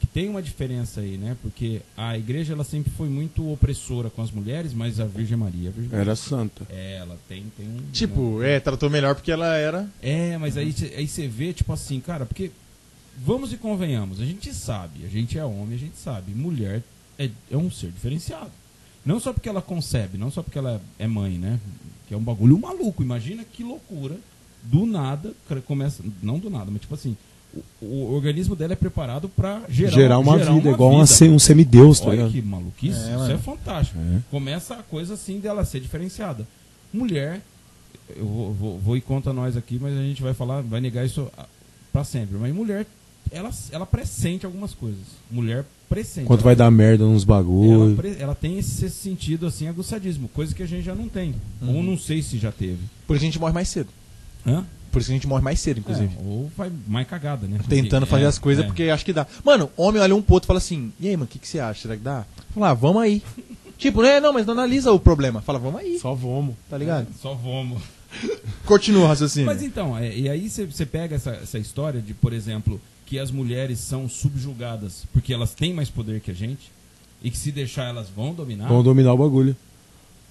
Que tem uma diferença aí, né? Porque a igreja ela sempre foi muito opressora com as mulheres, mas a Virgem Maria, a Virgem Era santa. É, ela tem, tem um. Tipo, é, tratou melhor porque ela era. É, mas aí você aí você vê, tipo assim, cara, porque vamos e convenhamos, a gente sabe, a gente é homem, a gente sabe, mulher é, é um ser diferenciado. Não só porque ela concebe, não só porque ela é mãe, né? Que é um bagulho maluco. Imagina que loucura. Do nada, começa. Não do nada, mas tipo assim, o, o organismo dela é preparado pra gerar, Gerar uma gerar vida, igual uma vida. se- um semideus, tá Olha ligado? que maluquice, É, isso é fantástico. É. Começa a coisa assim dela ser diferenciada. Mulher, eu vou, vou, vou ir contra nós aqui, mas a gente vai falar, vai negar isso ah, pra sempre. Mas mulher, ela, ela pressente algumas coisas. Mulher pressente. Quanto ela, vai dar merda nos ela, bagulho. pre- ela tem esse sentido assim, aguçadismo, coisa que a gente já não tem. Uhum. Ou não sei se já teve. Por isso a gente morre mais cedo. Hã? Por isso que a gente morre mais cedo, inclusive. É, ou vai mais cagada, né? Tentando fazer é, as coisas é. porque acho que dá. Mano, homem olha um pro outro e fala assim: e aí, mano, o que, que você acha? Será que dá? Fala, ah, vamos aí. tipo, né? Não, mas não analisa o problema. Fala, vamos aí. Só vamos. Tá ligado? Só vamos. Continua o raciocínio. Mas então, é, e aí você pega essa, essa história de, por exemplo, que as mulheres são subjugadas porque elas têm mais poder que a gente e que se deixar elas vão dominar. Vamos dominar o bagulho.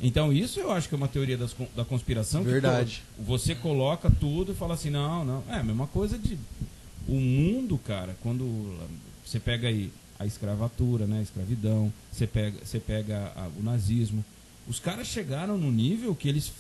Então isso eu acho que é uma teoria das da conspiração. que Verdade. co- você coloca tudo e fala assim, não, não. É a mesma coisa de... O mundo, cara, quando você pega aí a escravatura, né, a escravidão, você pega, você pega a- o nazismo, os caras chegaram no nível que eles...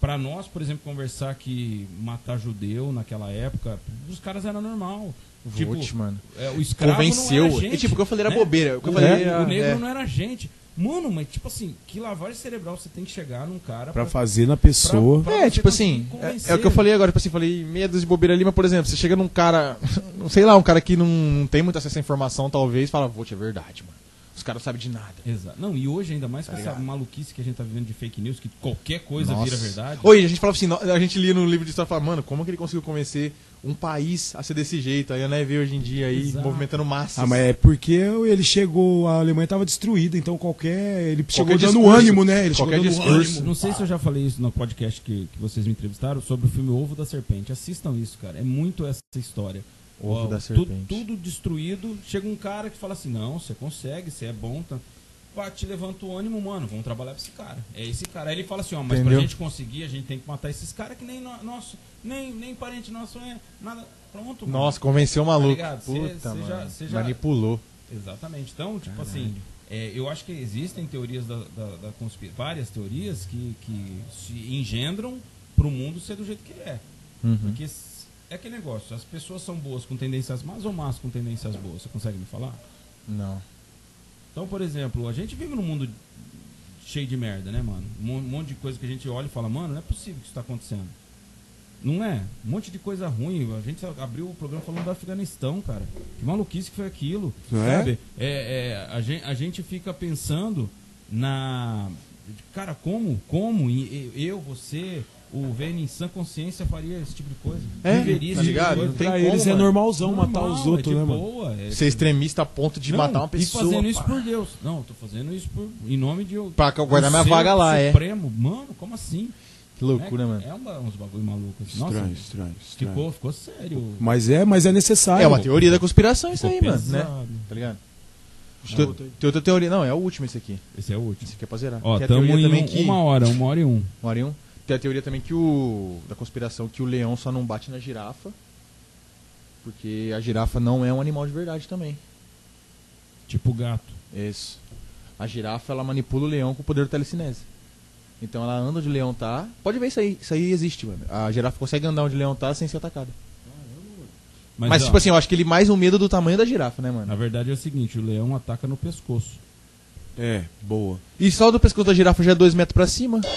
Para nós, por exemplo, conversar que matar judeu naquela época, os caras era normal. Vote, mano. é, o escravo Convenceu. não era gente, E tipo, o que eu falei era né? bobeira. O que eu O, falei o era- negro é. não era gente. Mano, mas tipo assim, que lavagem cerebral você tem que chegar num cara Pra fazer na pessoa. pra É, você tipo assim, é, é o que eu falei agora, tipo assim, falei medos de bobeira ali, mas por exemplo, você chega num cara, não sei lá, um cara que não, não tem muito acesso à informação, talvez, fala, vou te é verdade, mano. Os caras não sabem de nada. Exato. Não, e hoje ainda mais com essa maluquice que a gente tá vivendo de fake news, que qualquer coisa Nossa. vira verdade. Oi, a gente falava assim, a gente lia no livro de história e falava, mano, como que ele conseguiu convencer um país a ser desse jeito? Aí a vê hoje em dia aí, Exato. movimentando massas. Ah, mas é porque ele chegou, a Alemanha estava destruída, então qualquer. Ele chegou dando discurso, ânimo, né? Ele qualquer chegou dando discurso. ânimo. Não sei se eu já falei isso no podcast que, que vocês me entrevistaram sobre o filme Ovo da Serpente. Assistam isso, cara. É muito essa história. Ovo Ó, da tu- Serpente. tudo destruído. Chega um cara que fala assim: não, você consegue, você é bom. Tá... Te levanta o ânimo, mano. Vamos trabalhar pra esse cara. É esse cara. Aí ele fala assim: ó, mas Entendeu? pra gente conseguir, a gente tem que matar esses caras que nem no- nosso, nem, nem parente nosso é nada. Pronto, mano. Nossa, convenceu o maluco. ligado? Cê- Puta, cê mano. já- cê já- Manipulou. Exatamente. Então, tipo assim, é, eu acho que existem teorias da, da, da conspira- várias teorias que, que se engendram pro mundo ser do jeito que ele é. Uhum. Porque é aquele negócio, as pessoas são boas com tendências más ou más com tendências boas? Você consegue me falar? Não. Então, por exemplo, a gente vive num mundo cheio de merda, né, mano? Um mon- monte de coisa que a gente olha e fala, mano, não é possível que isso tá acontecendo. Não é? Um monte de coisa ruim. A gente abriu o programa falando do Afeganistão, cara. Que maluquice que foi aquilo. Não é? sabe? É, é, a, gente, a gente fica pensando na. Cara, como? Como? E- Eu, você, o Vene em sã consciência faria esse tipo de coisa. É, Viveria tá tipo de ligado? coisa. Não tem pra como, eles é mano. normalzão Normal, matar os é outros, de né, mano? boa, é- Ser extremista a ponto de Não, matar uma E pessoa. fazendo isso pá. por Deus. Não, eu tô fazendo isso por, em nome de. Pra guardar minha vaga lá, é. Supremo. Mano, como assim? Que loucura, é, mano. É uma- uns bagulho maluco. assim. Nossa, Estranho, estranho, estranho. ficou, ficou sério. Mas é, mas é necessário. É uma teoria da conspiração isso aí, mano, né? pesado. Tá ligado? Não, Tem, outra aí. tem outra teoria. Não, é o último esse aqui. Esse é o último. Esse aqui é pra zerar. Ó, Tem a tamo teoria em também um- que... uma hora, uma hora e um. Uma hora e um. Tem a teoria também que o... Da conspiração que o leão só não bate na girafa. Porque a girafa não é um animal de verdade também. Tipo gato. Isso. A girafa, ela manipula o leão com o poder do telecinese. Então ela anda onde o leão tá. Pode ver isso aí. Isso aí existe, mano. A girafa consegue andar onde o leão tá sem ser atacada. Mas, ó, tipo assim, eu acho que ele mais um medo do tamanho da girafa, né, mano? Na verdade é o seguinte, o leão ataca no pescoço. É, boa. E só do pescoço da girafa já é dois metros pra cima. Então,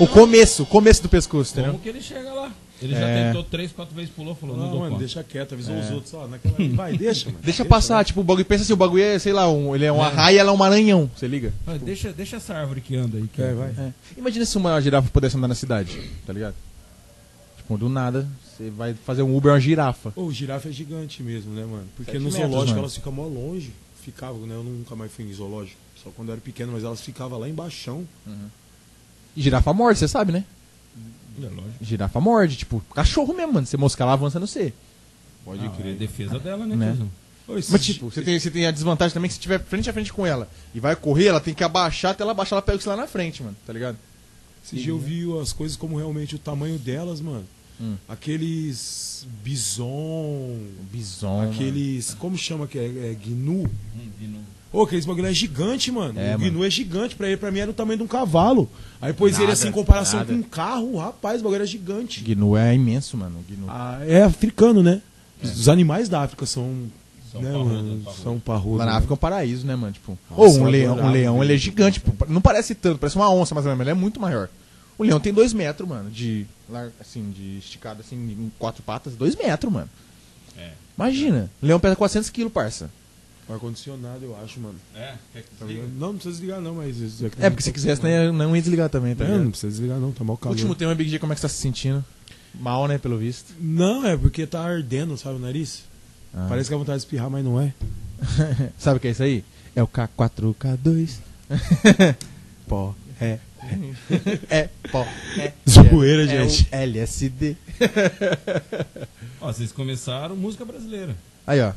O começo, o começo do pescoço, entendeu? como que ele chega lá? Ele É. já tentou três, quatro vezes, pulou, falou, não, Não, dou mano, conta. deixa quieto, avisou os outros, ó, naquela... Vai, deixa, mano. Deixa passar, tipo, o bagulho. Pensa assim, o bagulho é, sei lá, um, ele é uma raia, ela é um maranhão. Você liga? Vai, deixa, deixa essa árvore que anda aí. Que É, vai. É. Imagina se uma girafa pudesse andar na cidade, tá ligado? Tipo, do nada, você vai fazer um Uber uma girafa. Ô, o girafa é gigante mesmo, né, mano? Porque Sete no metros, zoológico mano. elas ficam mó longe. Ficavam, né? Eu nunca mais fui em zoológico. Só quando eu era pequeno, mas elas ficavam lá embaixo. E girafa morde, você sabe, né? É lógico. Girafa morde, tipo, cachorro mesmo, mano. Você moscar lá avança no C. Pode Ah, crer. é defesa dela, né, Né? Mas, tipo, você tem, você tem a desvantagem também que se tiver frente a frente com ela e vai correr, ela tem que abaixar até ela abaixar, ela pega isso lá na frente, mano, tá ligado? Esse dia eu vi as coisas como realmente o tamanho delas, mano. Hum. Aqueles bison, Bison. aqueles. Como chama que é? é gnu? Hum, no- Ô, aqueles bagulho é gigante, mano. É, o gnu é gigante, pra ele, pra mim era o tamanho de um cavalo. Aí pôs ele assim em comparação nada. com um carro, rapaz, o bagulho era gigante. Gnu é imenso, mano. Gnu. Ah, é africano, né? Os animais da África são. São né, parrudos, mano? parrudos. São parrudos. Lá na né? África é um paraíso, né, mano? Tipo, Nossa, ou um eu leão, um leão, ele é isso. gigante, pô. Não parece tanto, parece uma onça, mas ele é muito maior. O leão tem dois metros, mano, de. Assim, de esticado assim, em quatro patas, dois metros, mano. É. Imagina. O leão pesa 400 quilos, parça. Ar-condicionado, eu acho, mano. É, quer que Tá desliga? Não, não precisa desligar, não, mas. aqui É, porque se quisesse, né, não ia desligar também, tá É, não ligado? precisa desligar, não, tá mal calor. Último tema, Big G, como é que você tá se sentindo? Mal, né, pelo visto. Não, é porque tá ardendo, sabe, o nariz? Ah. Parece que é vontade de espirrar, mas não é. Sabe o que é isso aí? É o K4K2. Pó, é. É, pó, é. Zoeira, é gente. o LSD. Ó, vocês começaram música brasileira. Aí, ó.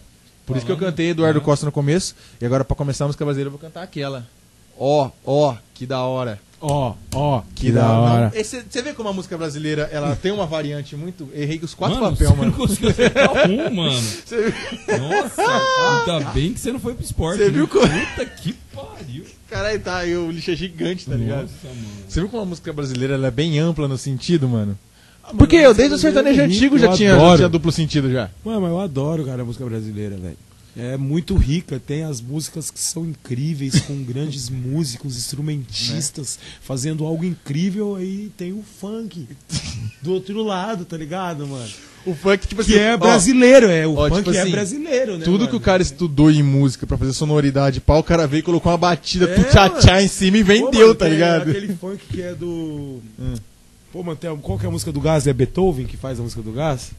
Por isso que eu cantei Eduardo né? Costa no começo. E agora, pra começar a música brasileira, eu vou cantar aquela. Ó, ó, que da hora. Ó, ó, que, Que da hora. Não, esse- Você vê como a música brasileira, ela tem uma variante muito... Errei os quatro mano, papéis, você mano. não conseguiu acertar um, mano. Você Nossa, ainda bem que você não foi pro esporte. Você né? viu como- Puta que pariu. Caralho, tá, eu, o lixo é gigante, tá ligado? Nossa, mano. Você viu como a música brasileira ela é bem ampla no sentido, mano? Ah, Porque eu, desde o sertanejo é antigo, já tinha, já tinha duplo sentido já. Mano, mas eu adoro, cara, a música brasileira, velho. É muito rica, tem as músicas que são incríveis, com grandes músicos, instrumentistas, fazendo algo incrível, aí tem o funk do outro lado, tá ligado, mano? O funk, tipo Que é brasileiro, é, o ó, funk tipo é assim, brasileiro, né? Tudo mano? que o cara estudou em música pra fazer sonoridade, pau, o cara veio e colocou uma batida É, tchá-tchá em cima e Pô, vendeu, mano, tá ligado? Aquele funk que é do. Hum. Pô, mano, tem, qual que é a música do Gás? É Beethoven que faz a música do Gás?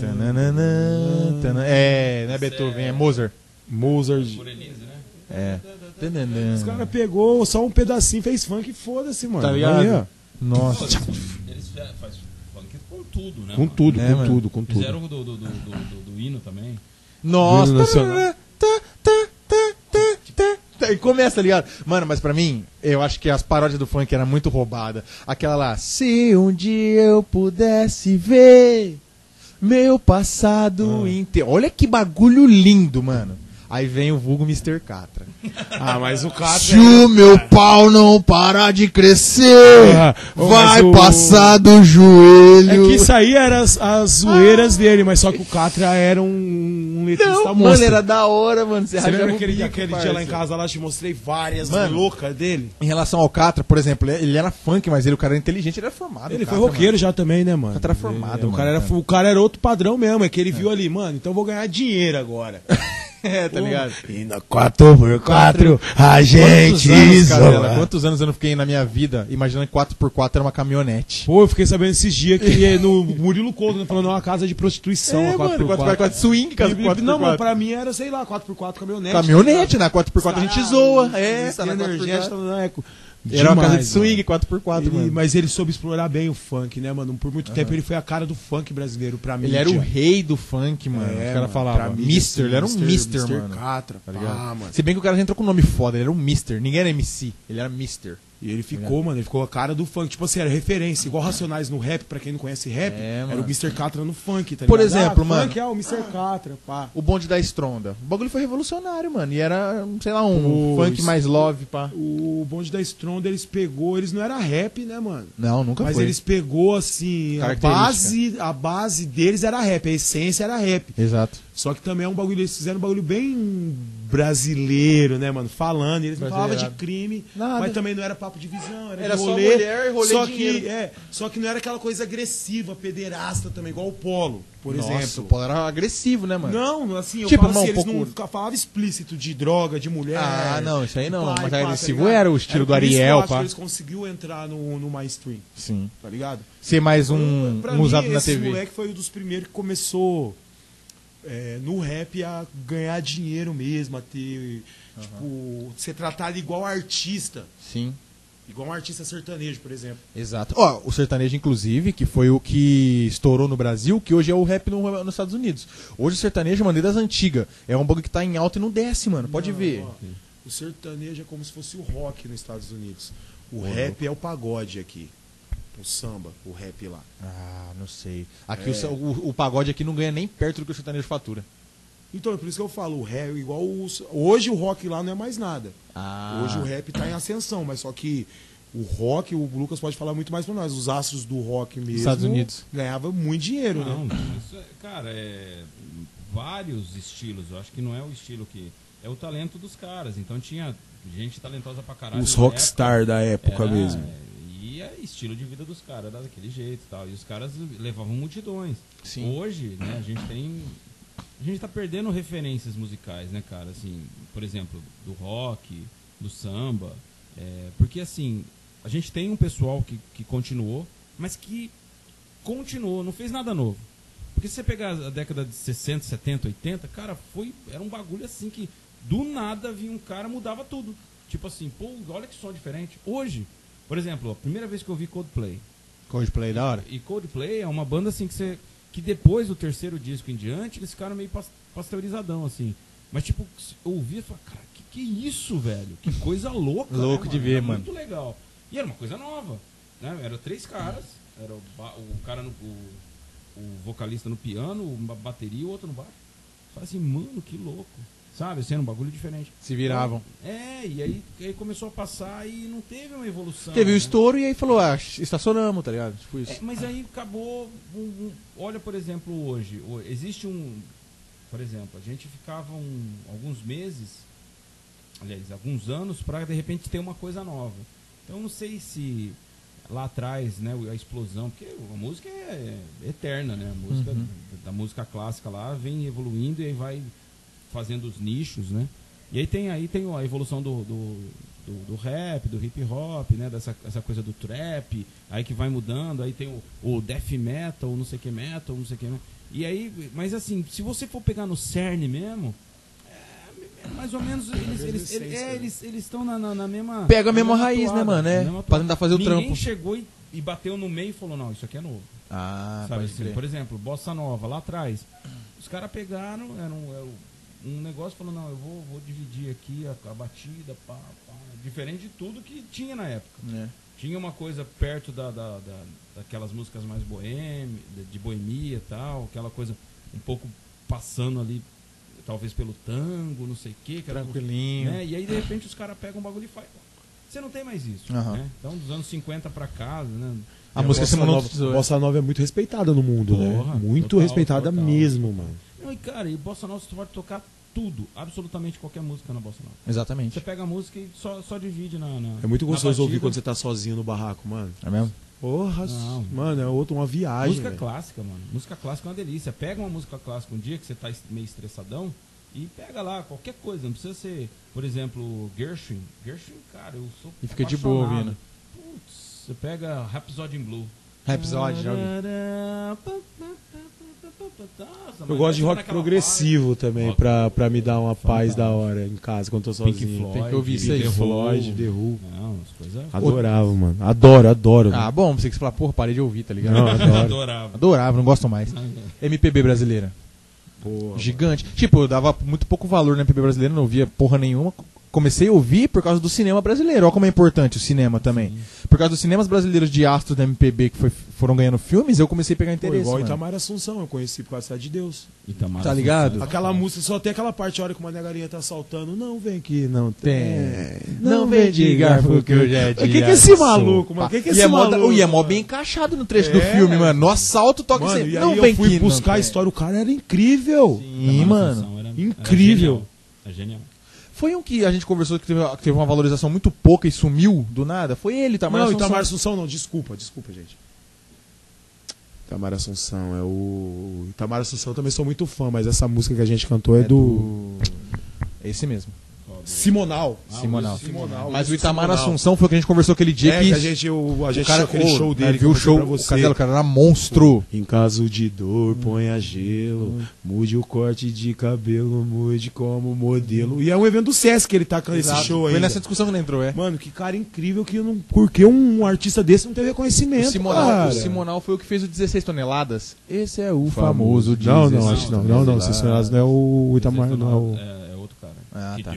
Tanana- É, não é Beethoven, é Mozart. Mozart. É. Os caras pegou só um pedacinho, fez funk e foda-se, mano. Tá ligado? Aí, ó. Nossa. Eles fazem funk com tudo, né? Com tudo, É, com tudo, com tudo. Fizeram do, do, do, do, do- do hino também. Nossa. E começa, tá ligado? Mano, mas pra mim, eu acho que as paródias do funk eram muito roubada. Aquela lá, se um dia eu pudesse ver meu passado Ah. inteiro. Olha que bagulho lindo, mano. Aí vem o vulgo Mr. Catra. Ah, mas o cara. Se o meu pau não parar de crescer, Ah, vai o- passar do joelho. É que isso aí eram as, as zoeiras dele, mas só que o Catra era um, um letrista Não, monstro. mano, era da hora, mano. Você, Você lembra o aquele, bico, aquele dia lá em casa, lá te mostrei várias Mano. loucas dele? Em relação ao Catra, por exemplo, ele era funk, mas ele, o cara era inteligente, ele era formado. Ele o foi Catra, roqueiro já também, né, mano? O Catra era formado, É, o, mano, cara era, o cara era outro padrão mesmo, é que ele viu ali, mano, então eu vou ganhar dinheiro agora. mano. É, tá ligado? E na 4x4 a Quantos anos, Carela, quantos anos eu não fiquei na minha vida imaginando que 4x4 era uma caminhonete? Pô, eu fiquei sabendo esses dias que é no Murilo Couto, né, falando, é uma casa de prostituição, É, a mano, 4x4 swing, casa E- 4x4. Não, mas pra mim era, sei lá, 4x4 caminhonete. Caminhonete, na 4x4 a gente zoa. É, tá na energética, 4x4. É, Era uma casa de demais, swing, mano. 4x4, Ele- mano. mas ele soube explorar bem o funk, né, mano? Por muito tempo ele foi a cara do funk brasileiro pra mim. Ele era o rei do funk, mano. Os caras falavam. Mister, ele era um Mister, mano. Catra, Tá ligado? Ah, mano. Se bem que o cara já entrou com um nome foda, ele era um Mister. Ninguém era MC, ele era Mister. E ele ficou, mano, ele ficou a cara do funk. Tipo assim, era referência. Igual Racionais no rap, pra quem não conhece rap, É, era o Mr. Catra no funk, tá Por ligado? exemplo, ah, mano. Funk é o Mr. Catra, pá. O bonde da Estronda. O bagulho foi revolucionário, mano. E era, sei lá, um Pô, funk isso- mais love, pá. O bonde da Stronda, eles pegou, eles não era rap, né, mano? Não, nunca Mas foi. eles pegou assim, a base, a base deles era rap, a essência era rap. Exato. Só que também é um bagulho, eles fizeram um bagulho bem brasileiro, né, mano? Falando, eles não falavam de Brasileirado. crime, Nada. mas também não era papo de visão, era, Era de só rolê. mulher, rolê só e dinheiro. que é, só que não era aquela coisa agressiva, pederasta também, igual o Polo, por Nossa, exemplo. o Paulo era agressivo, né, mano? Não, assim, eu Tipo, falo não, assim, um eles pouco- não falavam explícito de droga, de mulher. Ah, não, isso aí não. e Mas pá, tá agressivo ligado? era o estilo do que eu Ariel, acho que pá. Eles conseguiu entrar no, no mainstream, Sim. tá ligado? Ser mais um, um mim, usado na esse TV. moleque foi um dos primeiros que começou é, no rap a ganhar dinheiro mesmo, a ter, tipo, ser tratado igual artista. Sim. Igual um artista sertanejo, por exemplo. Exato. Ó, o sertanejo, inclusive, que foi o que estourou no Brasil, que hoje é o rap no- nos Estados Unidos. Hoje o sertanejo, mano, desde das antigas. É um bagulho que tá em alta e não desce, mano. Pode Não, ver. ó, o sertanejo é como se fosse o rock nos Estados Unidos. O rap é o pagode aqui. O samba, o rap lá. Ah, não sei. Aqui É. o o, o pagode aqui não ganha nem perto do que o sertanejo fatura. Então, é por isso que eu falo, o rap, igual o, hoje o rock lá não é mais nada. Ah. Hoje o rap tá em ascensão, mas só que o rock, o Lucas pode falar muito mais pra nós. Os astros do rock mesmo Estados Unidos. ganhava muito dinheiro, Não, né? isso é, cara, é vários estilos. Eu acho que não é o estilo que. É o talento dos caras. Então tinha gente talentosa pra caralho. Os rockstar da época Era, mesmo. E é estilo de vida dos caras, era daquele jeito e tal. E os caras levavam multidões. Sim. Hoje, né, a gente tem. A gente tá perdendo referências musicais, né, cara? Assim, por exemplo, do rock, do samba. é, porque assim, a gente tem um pessoal que, que continuou, mas que continuou, não fez nada novo. Porque se você pegar a década de 60, 70, 80, cara, foi. Era um bagulho assim que do nada vinha um cara mudava tudo. Tipo assim, pô, olha que som diferente. Hoje, por exemplo, a primeira vez que eu vi Coldplay. Coldplay da hora. E Coldplay é uma banda assim que você. Que depois do terceiro disco em diante, eles ficaram meio pas- pasteurizadão, assim. Mas tipo, eu ouvi e falei, cara, que que é isso, velho? Que coisa louca. Louco né, de ver, Era mano. Muito legal. E era uma coisa nova. Né? Era três caras. Era o, o cara no. O, o vocalista no piano, uma bateria e o outro no baixo. Falei assim, mano, que louco. Sabe? Sendo um bagulho diferente. Se viravam. É, e aí, aí começou a passar e não teve uma evolução. Teve o né? estouro e aí falou, ah, estacionamos, tá ligado? Tipo isso. É, mas aí acabou. um- um- olha, por exemplo, hoje. Existe um. Por exemplo, a gente ficava um- alguns meses, aliás, alguns anos, para de repente ter uma coisa nova. Então eu não sei se lá atrás, né, a explosão, porque a música é eterna, né? A música Uhum. da música clássica lá vem evoluindo e aí vai fazendo os nichos, né? E aí tem aí tem a evolução do, do, do, do rap, do hip hop, né? Dessa essa coisa do trap, aí que vai mudando, aí tem o, o death metal, não sei que metal, não sei que E aí, mas assim, se você for pegar no cerne mesmo, é, é mais ou menos eles mesma eles eles é, né? eles eles estão na, na, na mesma Pega a mesma mesma raiz, né, toada, mano, é, mesma pra tentar fazer o Ninguém trampo. chegou e, e bateu no meio e falou, não, isso aqui é novo. Ah, Sabe pode assim, crer. por exemplo, Bossa Nova, lá atrás. Os caras pegaram, era um, era um negócio falou, não, eu vou, vou dividir aqui a, a batida, pá, pá. Diferente de tudo que tinha na época. É. Tinha uma coisa perto da, da, da- daquelas músicas mais boêmia, de, boemia e tal, aquela coisa um pouco passando ali, talvez pelo tango, não sei o quê. que era- Tranquilinho. né? E aí, de repente, os caras pegam um bagulho e fazem. Você não tem mais isso. Aham. Né? Então, dos anos 50 pra cá, né? A música se Bossa Nova. Bossa Nova é muito respeitada no mundo, Porra, né? Muito total, respeitada total. mesmo, mano. Não, e cara, e Bossa Nova você pode tocar tudo, absolutamente qualquer música na Bossa Nova. Você Exatamente. pega a música e só, só divide na, na É muito gostoso ouvir quando você tá sozinho no barraco, mano. É mesmo? Porra, Não. mano, é outro, uma viagem. Música velho. clássica, mano. Música clássica é uma delícia. Pega uma música clássica um dia que você tá meio estressadão e pega lá qualquer coisa. Não precisa ser, por exemplo, Gershwin. Gershwin, cara, eu sou E fica de boa apaixonado. ouvindo. Putz, você pega Rhapsody in Blue. Rhapsody, já ouvi. Eu gosto de rock progressivo também, Rock pra, pra me dar uma paz da hora em casa, quando eu tô Pink sozinho. Floyd, Tem que ouvir isso aí. Pink Floyd. The Who. Não, as coisas... Adorava, mano. Adoro, adoro. Ah, bom, você que você fala, porra, parei de ouvir, tá ligado? Não, adoro. Adorava. Adorava, não gosto mais. MPB brasileira. Porra, Gigante. Tipo, eu dava muito pouco valor na MPB brasileira, não ouvia porra nenhuma. Comecei a ouvir por causa do cinema brasileiro. Olha como é importante o cinema também. Por causa dos cinemas brasileiros de astros da MPB que foi- foram ganhando filmes, eu comecei a pegar Pô, interesse. igual mano. Itamar Assunção, eu conheci por causa da Cidade de Deus. Itamar Tá ligado? Assunção. Aquela música, só tem aquela parte, a hora que uma negarinha tá saltando. Não vem que não Tem. tem. Não vem de garfo que eu já O que que é esse maluco, mano? O que que é e esse é mó, da- maluco? e é mó bem encaixado no trecho do É. filme, mano. No assalto toca Mano, assim. e aí Não eu vem fui que não buscar a tem. história, o cara era incrível. Sim, Itamar mano. Assunção era- era Incrível. genial. É genial. Foi um que a gente conversou que teve, que teve uma valorização muito pouca e sumiu do nada. Foi ele, Tamar não, Assunção. Itamar Assunção não, desculpa, desculpa, gente. Itamar Assunção, é o. Itamar Assunção eu também sou muito fã, mas essa música que a gente cantou é, É do. Esse mesmo. Simonal. Ah, Simonal. Simonal. Mas o Itamar Simonal. Assunção foi o que a gente conversou aquele dia É, que, que a gente, o, a gente o cara aquele show né, dele. viu o show, pra o você. Cadelo, cara, era monstro. Em caso de dor, ponha gelo. Mude o corte de cabelo, mude como modelo. E é um evento do Sesc que ele tá com esse show Foi aí. nessa discussão que ele entrou, é. Mano, que cara incrível que eu não. Por que um artista desse não teve reconhecimento? O Simonal, cara? o Simonal foi o que fez o 16 toneladas. Esse é o Famoso. famoso Não, 16 não, acho que não. Não, não. toneladas. Toneladas não é o Itamar, não é o. É, é outro cara. Ah, que tá.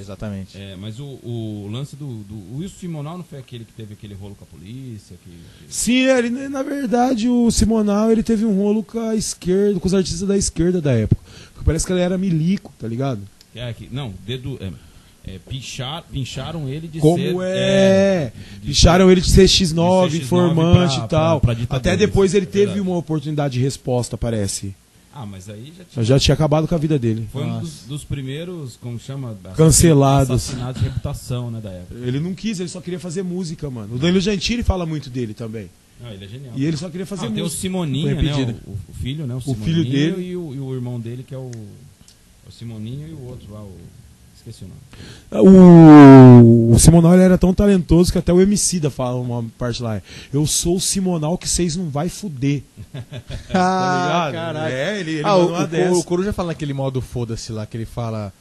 Exatamente. É, mas o, o lance do, do o Wilson Simonal não foi aquele que teve aquele rolo com a polícia? Que, que- Sim, ele, na verdade, o Simonal ele teve um rolo com a esquerda, com os artistas da esquerda da época. Porque parece que ele era milico, tá ligado? é, que não, dedo. É, é, pinchar, pincharam ele de Como ser. é? de Picharam ele de ser X9, de ser X9 informante pra- e tal. pra- pra. Até depois ele É teve uma oportunidade de resposta, parece. Ah, mas aí já tinha. Já tinha acabado com a vida dele. Foi um Nossa. dos, dos primeiros, como chama? Cancelados. Assassinatos de reputação, né, da época. Ele não quis, ele só queria fazer música, mano. O Danilo Gentili fala muito dele também. Ah, ele é genial. E ele só queria fazer Ah, tem o música. Simoninho, né? O, o filho, né? O, filho Simoninho dele. E o, e o irmão dele, que é o. O Simoninho e o outro lá, o. Esqueci o nome. O, Simonal era tão talentoso que até o MC da fala uma parte lá. Eu sou o Simonal que vocês não vai fuder. Ah, ligado? caralho. É, ele, ele ah, o, o, o Coruja fala naquele modo foda-se lá, que ele fala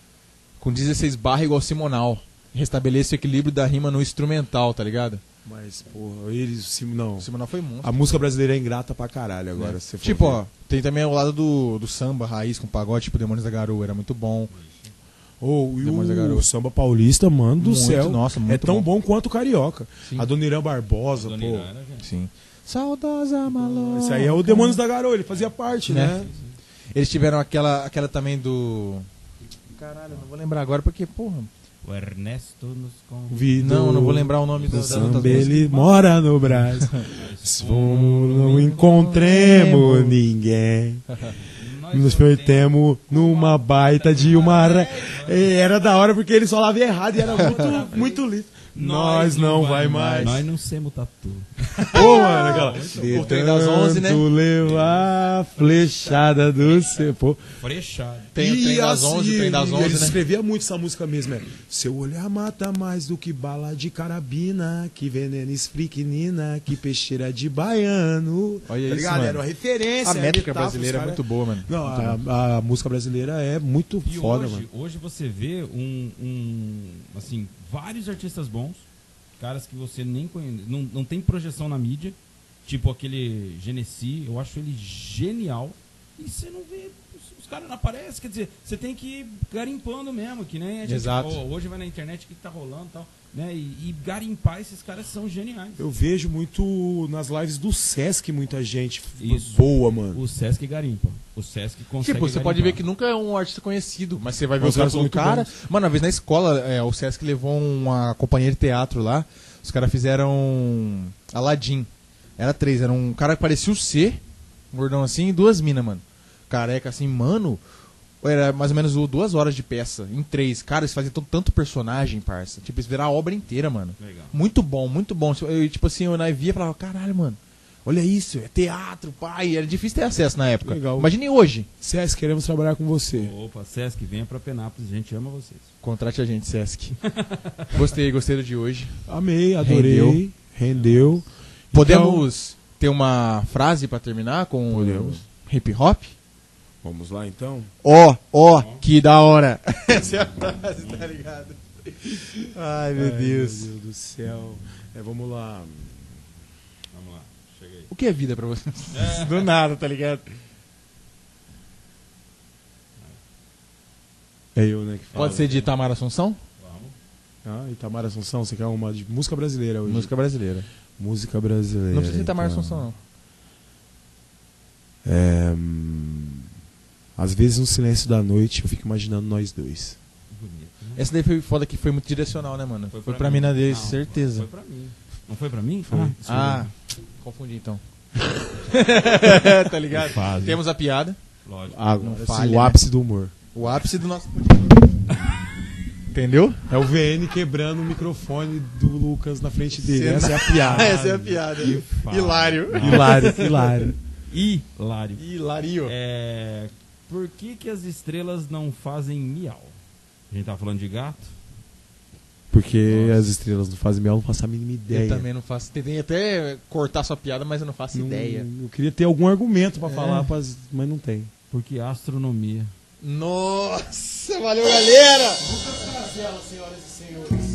com 16 barra igual Simonal. Restabeleça o equilíbrio da rima no instrumental, tá ligado? Mas, porra, ele. Sim, não. O Simonal foi monstro. A música brasileira é ingrata pra caralho agora. se for Tipo, ver. ó, tem também o lado do, do samba raiz com pagode, tipo Demônios da Garoa, era muito bom. Oh, e da o, samba paulista, mano do Muito, céu. nossa, é tão bom. bom. quanto o carioca. Sim. A Dona Irã Barbosa, Dona pô. Irã genial. Sim. Saudosa maluca. Esse aí é o Demônios da Garoa, ele fazia parte, Né? né? Eles tiveram aquela, aquela também do. Caralho, não vou lembrar agora porque, porra. O Ernesto nos convidou. Vido Não, não vou lembrar o nome do samba, ele mora no Brasil. Fomos, não encontremos ninguém. Nos perdemos numa baita de uma. É, Era da hora porque eles falavam errado e era muito, muito lindo. Nós não vai mais. Nós não semos tatu. Pô, mano, aquela. O trem das 11, né? Levar a flechada do seu. Pô. Frechado. Tem o trem das 11, o trem das ele 11, né? escrevia muito essa música mesmo, é. Seu olhar mata mais do que bala de carabina, que veneno esfriquinina, que peixeira de baiano. Olha tá isso, ligado? mano. Era uma referência. A métrica brasileira é muito boa, mano. Não, a, a música brasileira é muito E foda, hoje, mano. hoje você vê um, um, assim, vários artistas bons, caras que você nem conhece, não, não tem projeção na mídia, tipo aquele Genesi, eu acho ele genial, e você não vê, caras não aparecem, quer dizer, você tem que ir garimpando mesmo, que nem a gente, Exato. ó, hoje vai na internet o que tá rolando e tal, né, e, e garimpar esses caras são geniais. Eu vejo muito nas lives do Sesc muita gente Isso. boa, mano. O Sesc garimpa, o Sesc consegue Tipo, você pode ver que garimpar. nunca é um artista conhecido, mas você vai ver Os os caras muito cara. Mano, uma vez na escola, é, o Sesc levou uma companhia de teatro lá. Os caras fizeram Aladdin. Era três, era um cara que parecia o C, um gordão assim, e duas minas, mano. Careca assim, mano. Era mais ou menos duas horas de peça, em três. Cara, eles faziam tanto personagem, parça. Tipo, eles viraram a obra inteira, mano. Legal. Muito bom, muito bom. Eu, tipo assim, eu na via e falava, caralho, mano. Olha isso, é teatro, pai. Era difícil ter acesso na época. Legal. Imagine hoje. Sesc, queremos trabalhar com você. Opa, Sesc, venha pra Penápolis, a gente ama vocês. Contrate a gente, Sesc. gostei, gostei do de hoje. Amei, adorei. Rendeu. Rendeu. Podemos ter uma frase pra terminar com Podemos. hip hop? Vamos lá então? Ó, ó, que da hora. Essa é a frase, tá ligado? Ai, meu Ai, Deus. Meu Deus do céu. É, vamos lá. Vamos lá, chega aí. O que é vida pra você? Do nada, tá ligado? É eu, né, que falo. Pode ser de Itamar Assunção? Vamos. Ah, Itamar Assunção, você quer uma de música brasileira hoje? Música brasileira. Música brasileira. Não precisa de Itamar então. Assunção, não. É, às vezes no silêncio da noite eu fico imaginando nós dois. Bonito, né? Essa daí foi foda que foi muito direcional, né, mano? Foi, pra, mim. mina dele, Não, certeza. Foi pra mim. Não foi pra mim? Foi. Ah, Ah, confundi então. tá ligado? Fase. Temos a piada. lógico. Agora, Não sim, falha, o né? ápice do humor. O ápice do nosso. Entendeu? É o VN quebrando o microfone do Lucas na frente dele. Cena- Essa é a piada. Essa é a piada. fala. Hilário. Hilário, hilário. Hilário. Hilário. É, por que, que as estrelas não fazem miau? A gente tá falando de gato? Porque Nossa. as estrelas não fazem miau, eu não faço a mínima ideia. Eu também não faço. Tentei até cortar sua piada, mas eu não faço Não- ideia. Eu queria ter algum argumento pra É. falar, mas não tem. Porque astronomia. Nossa, valeu, galera! Lucas Casella, senhoras e senhores.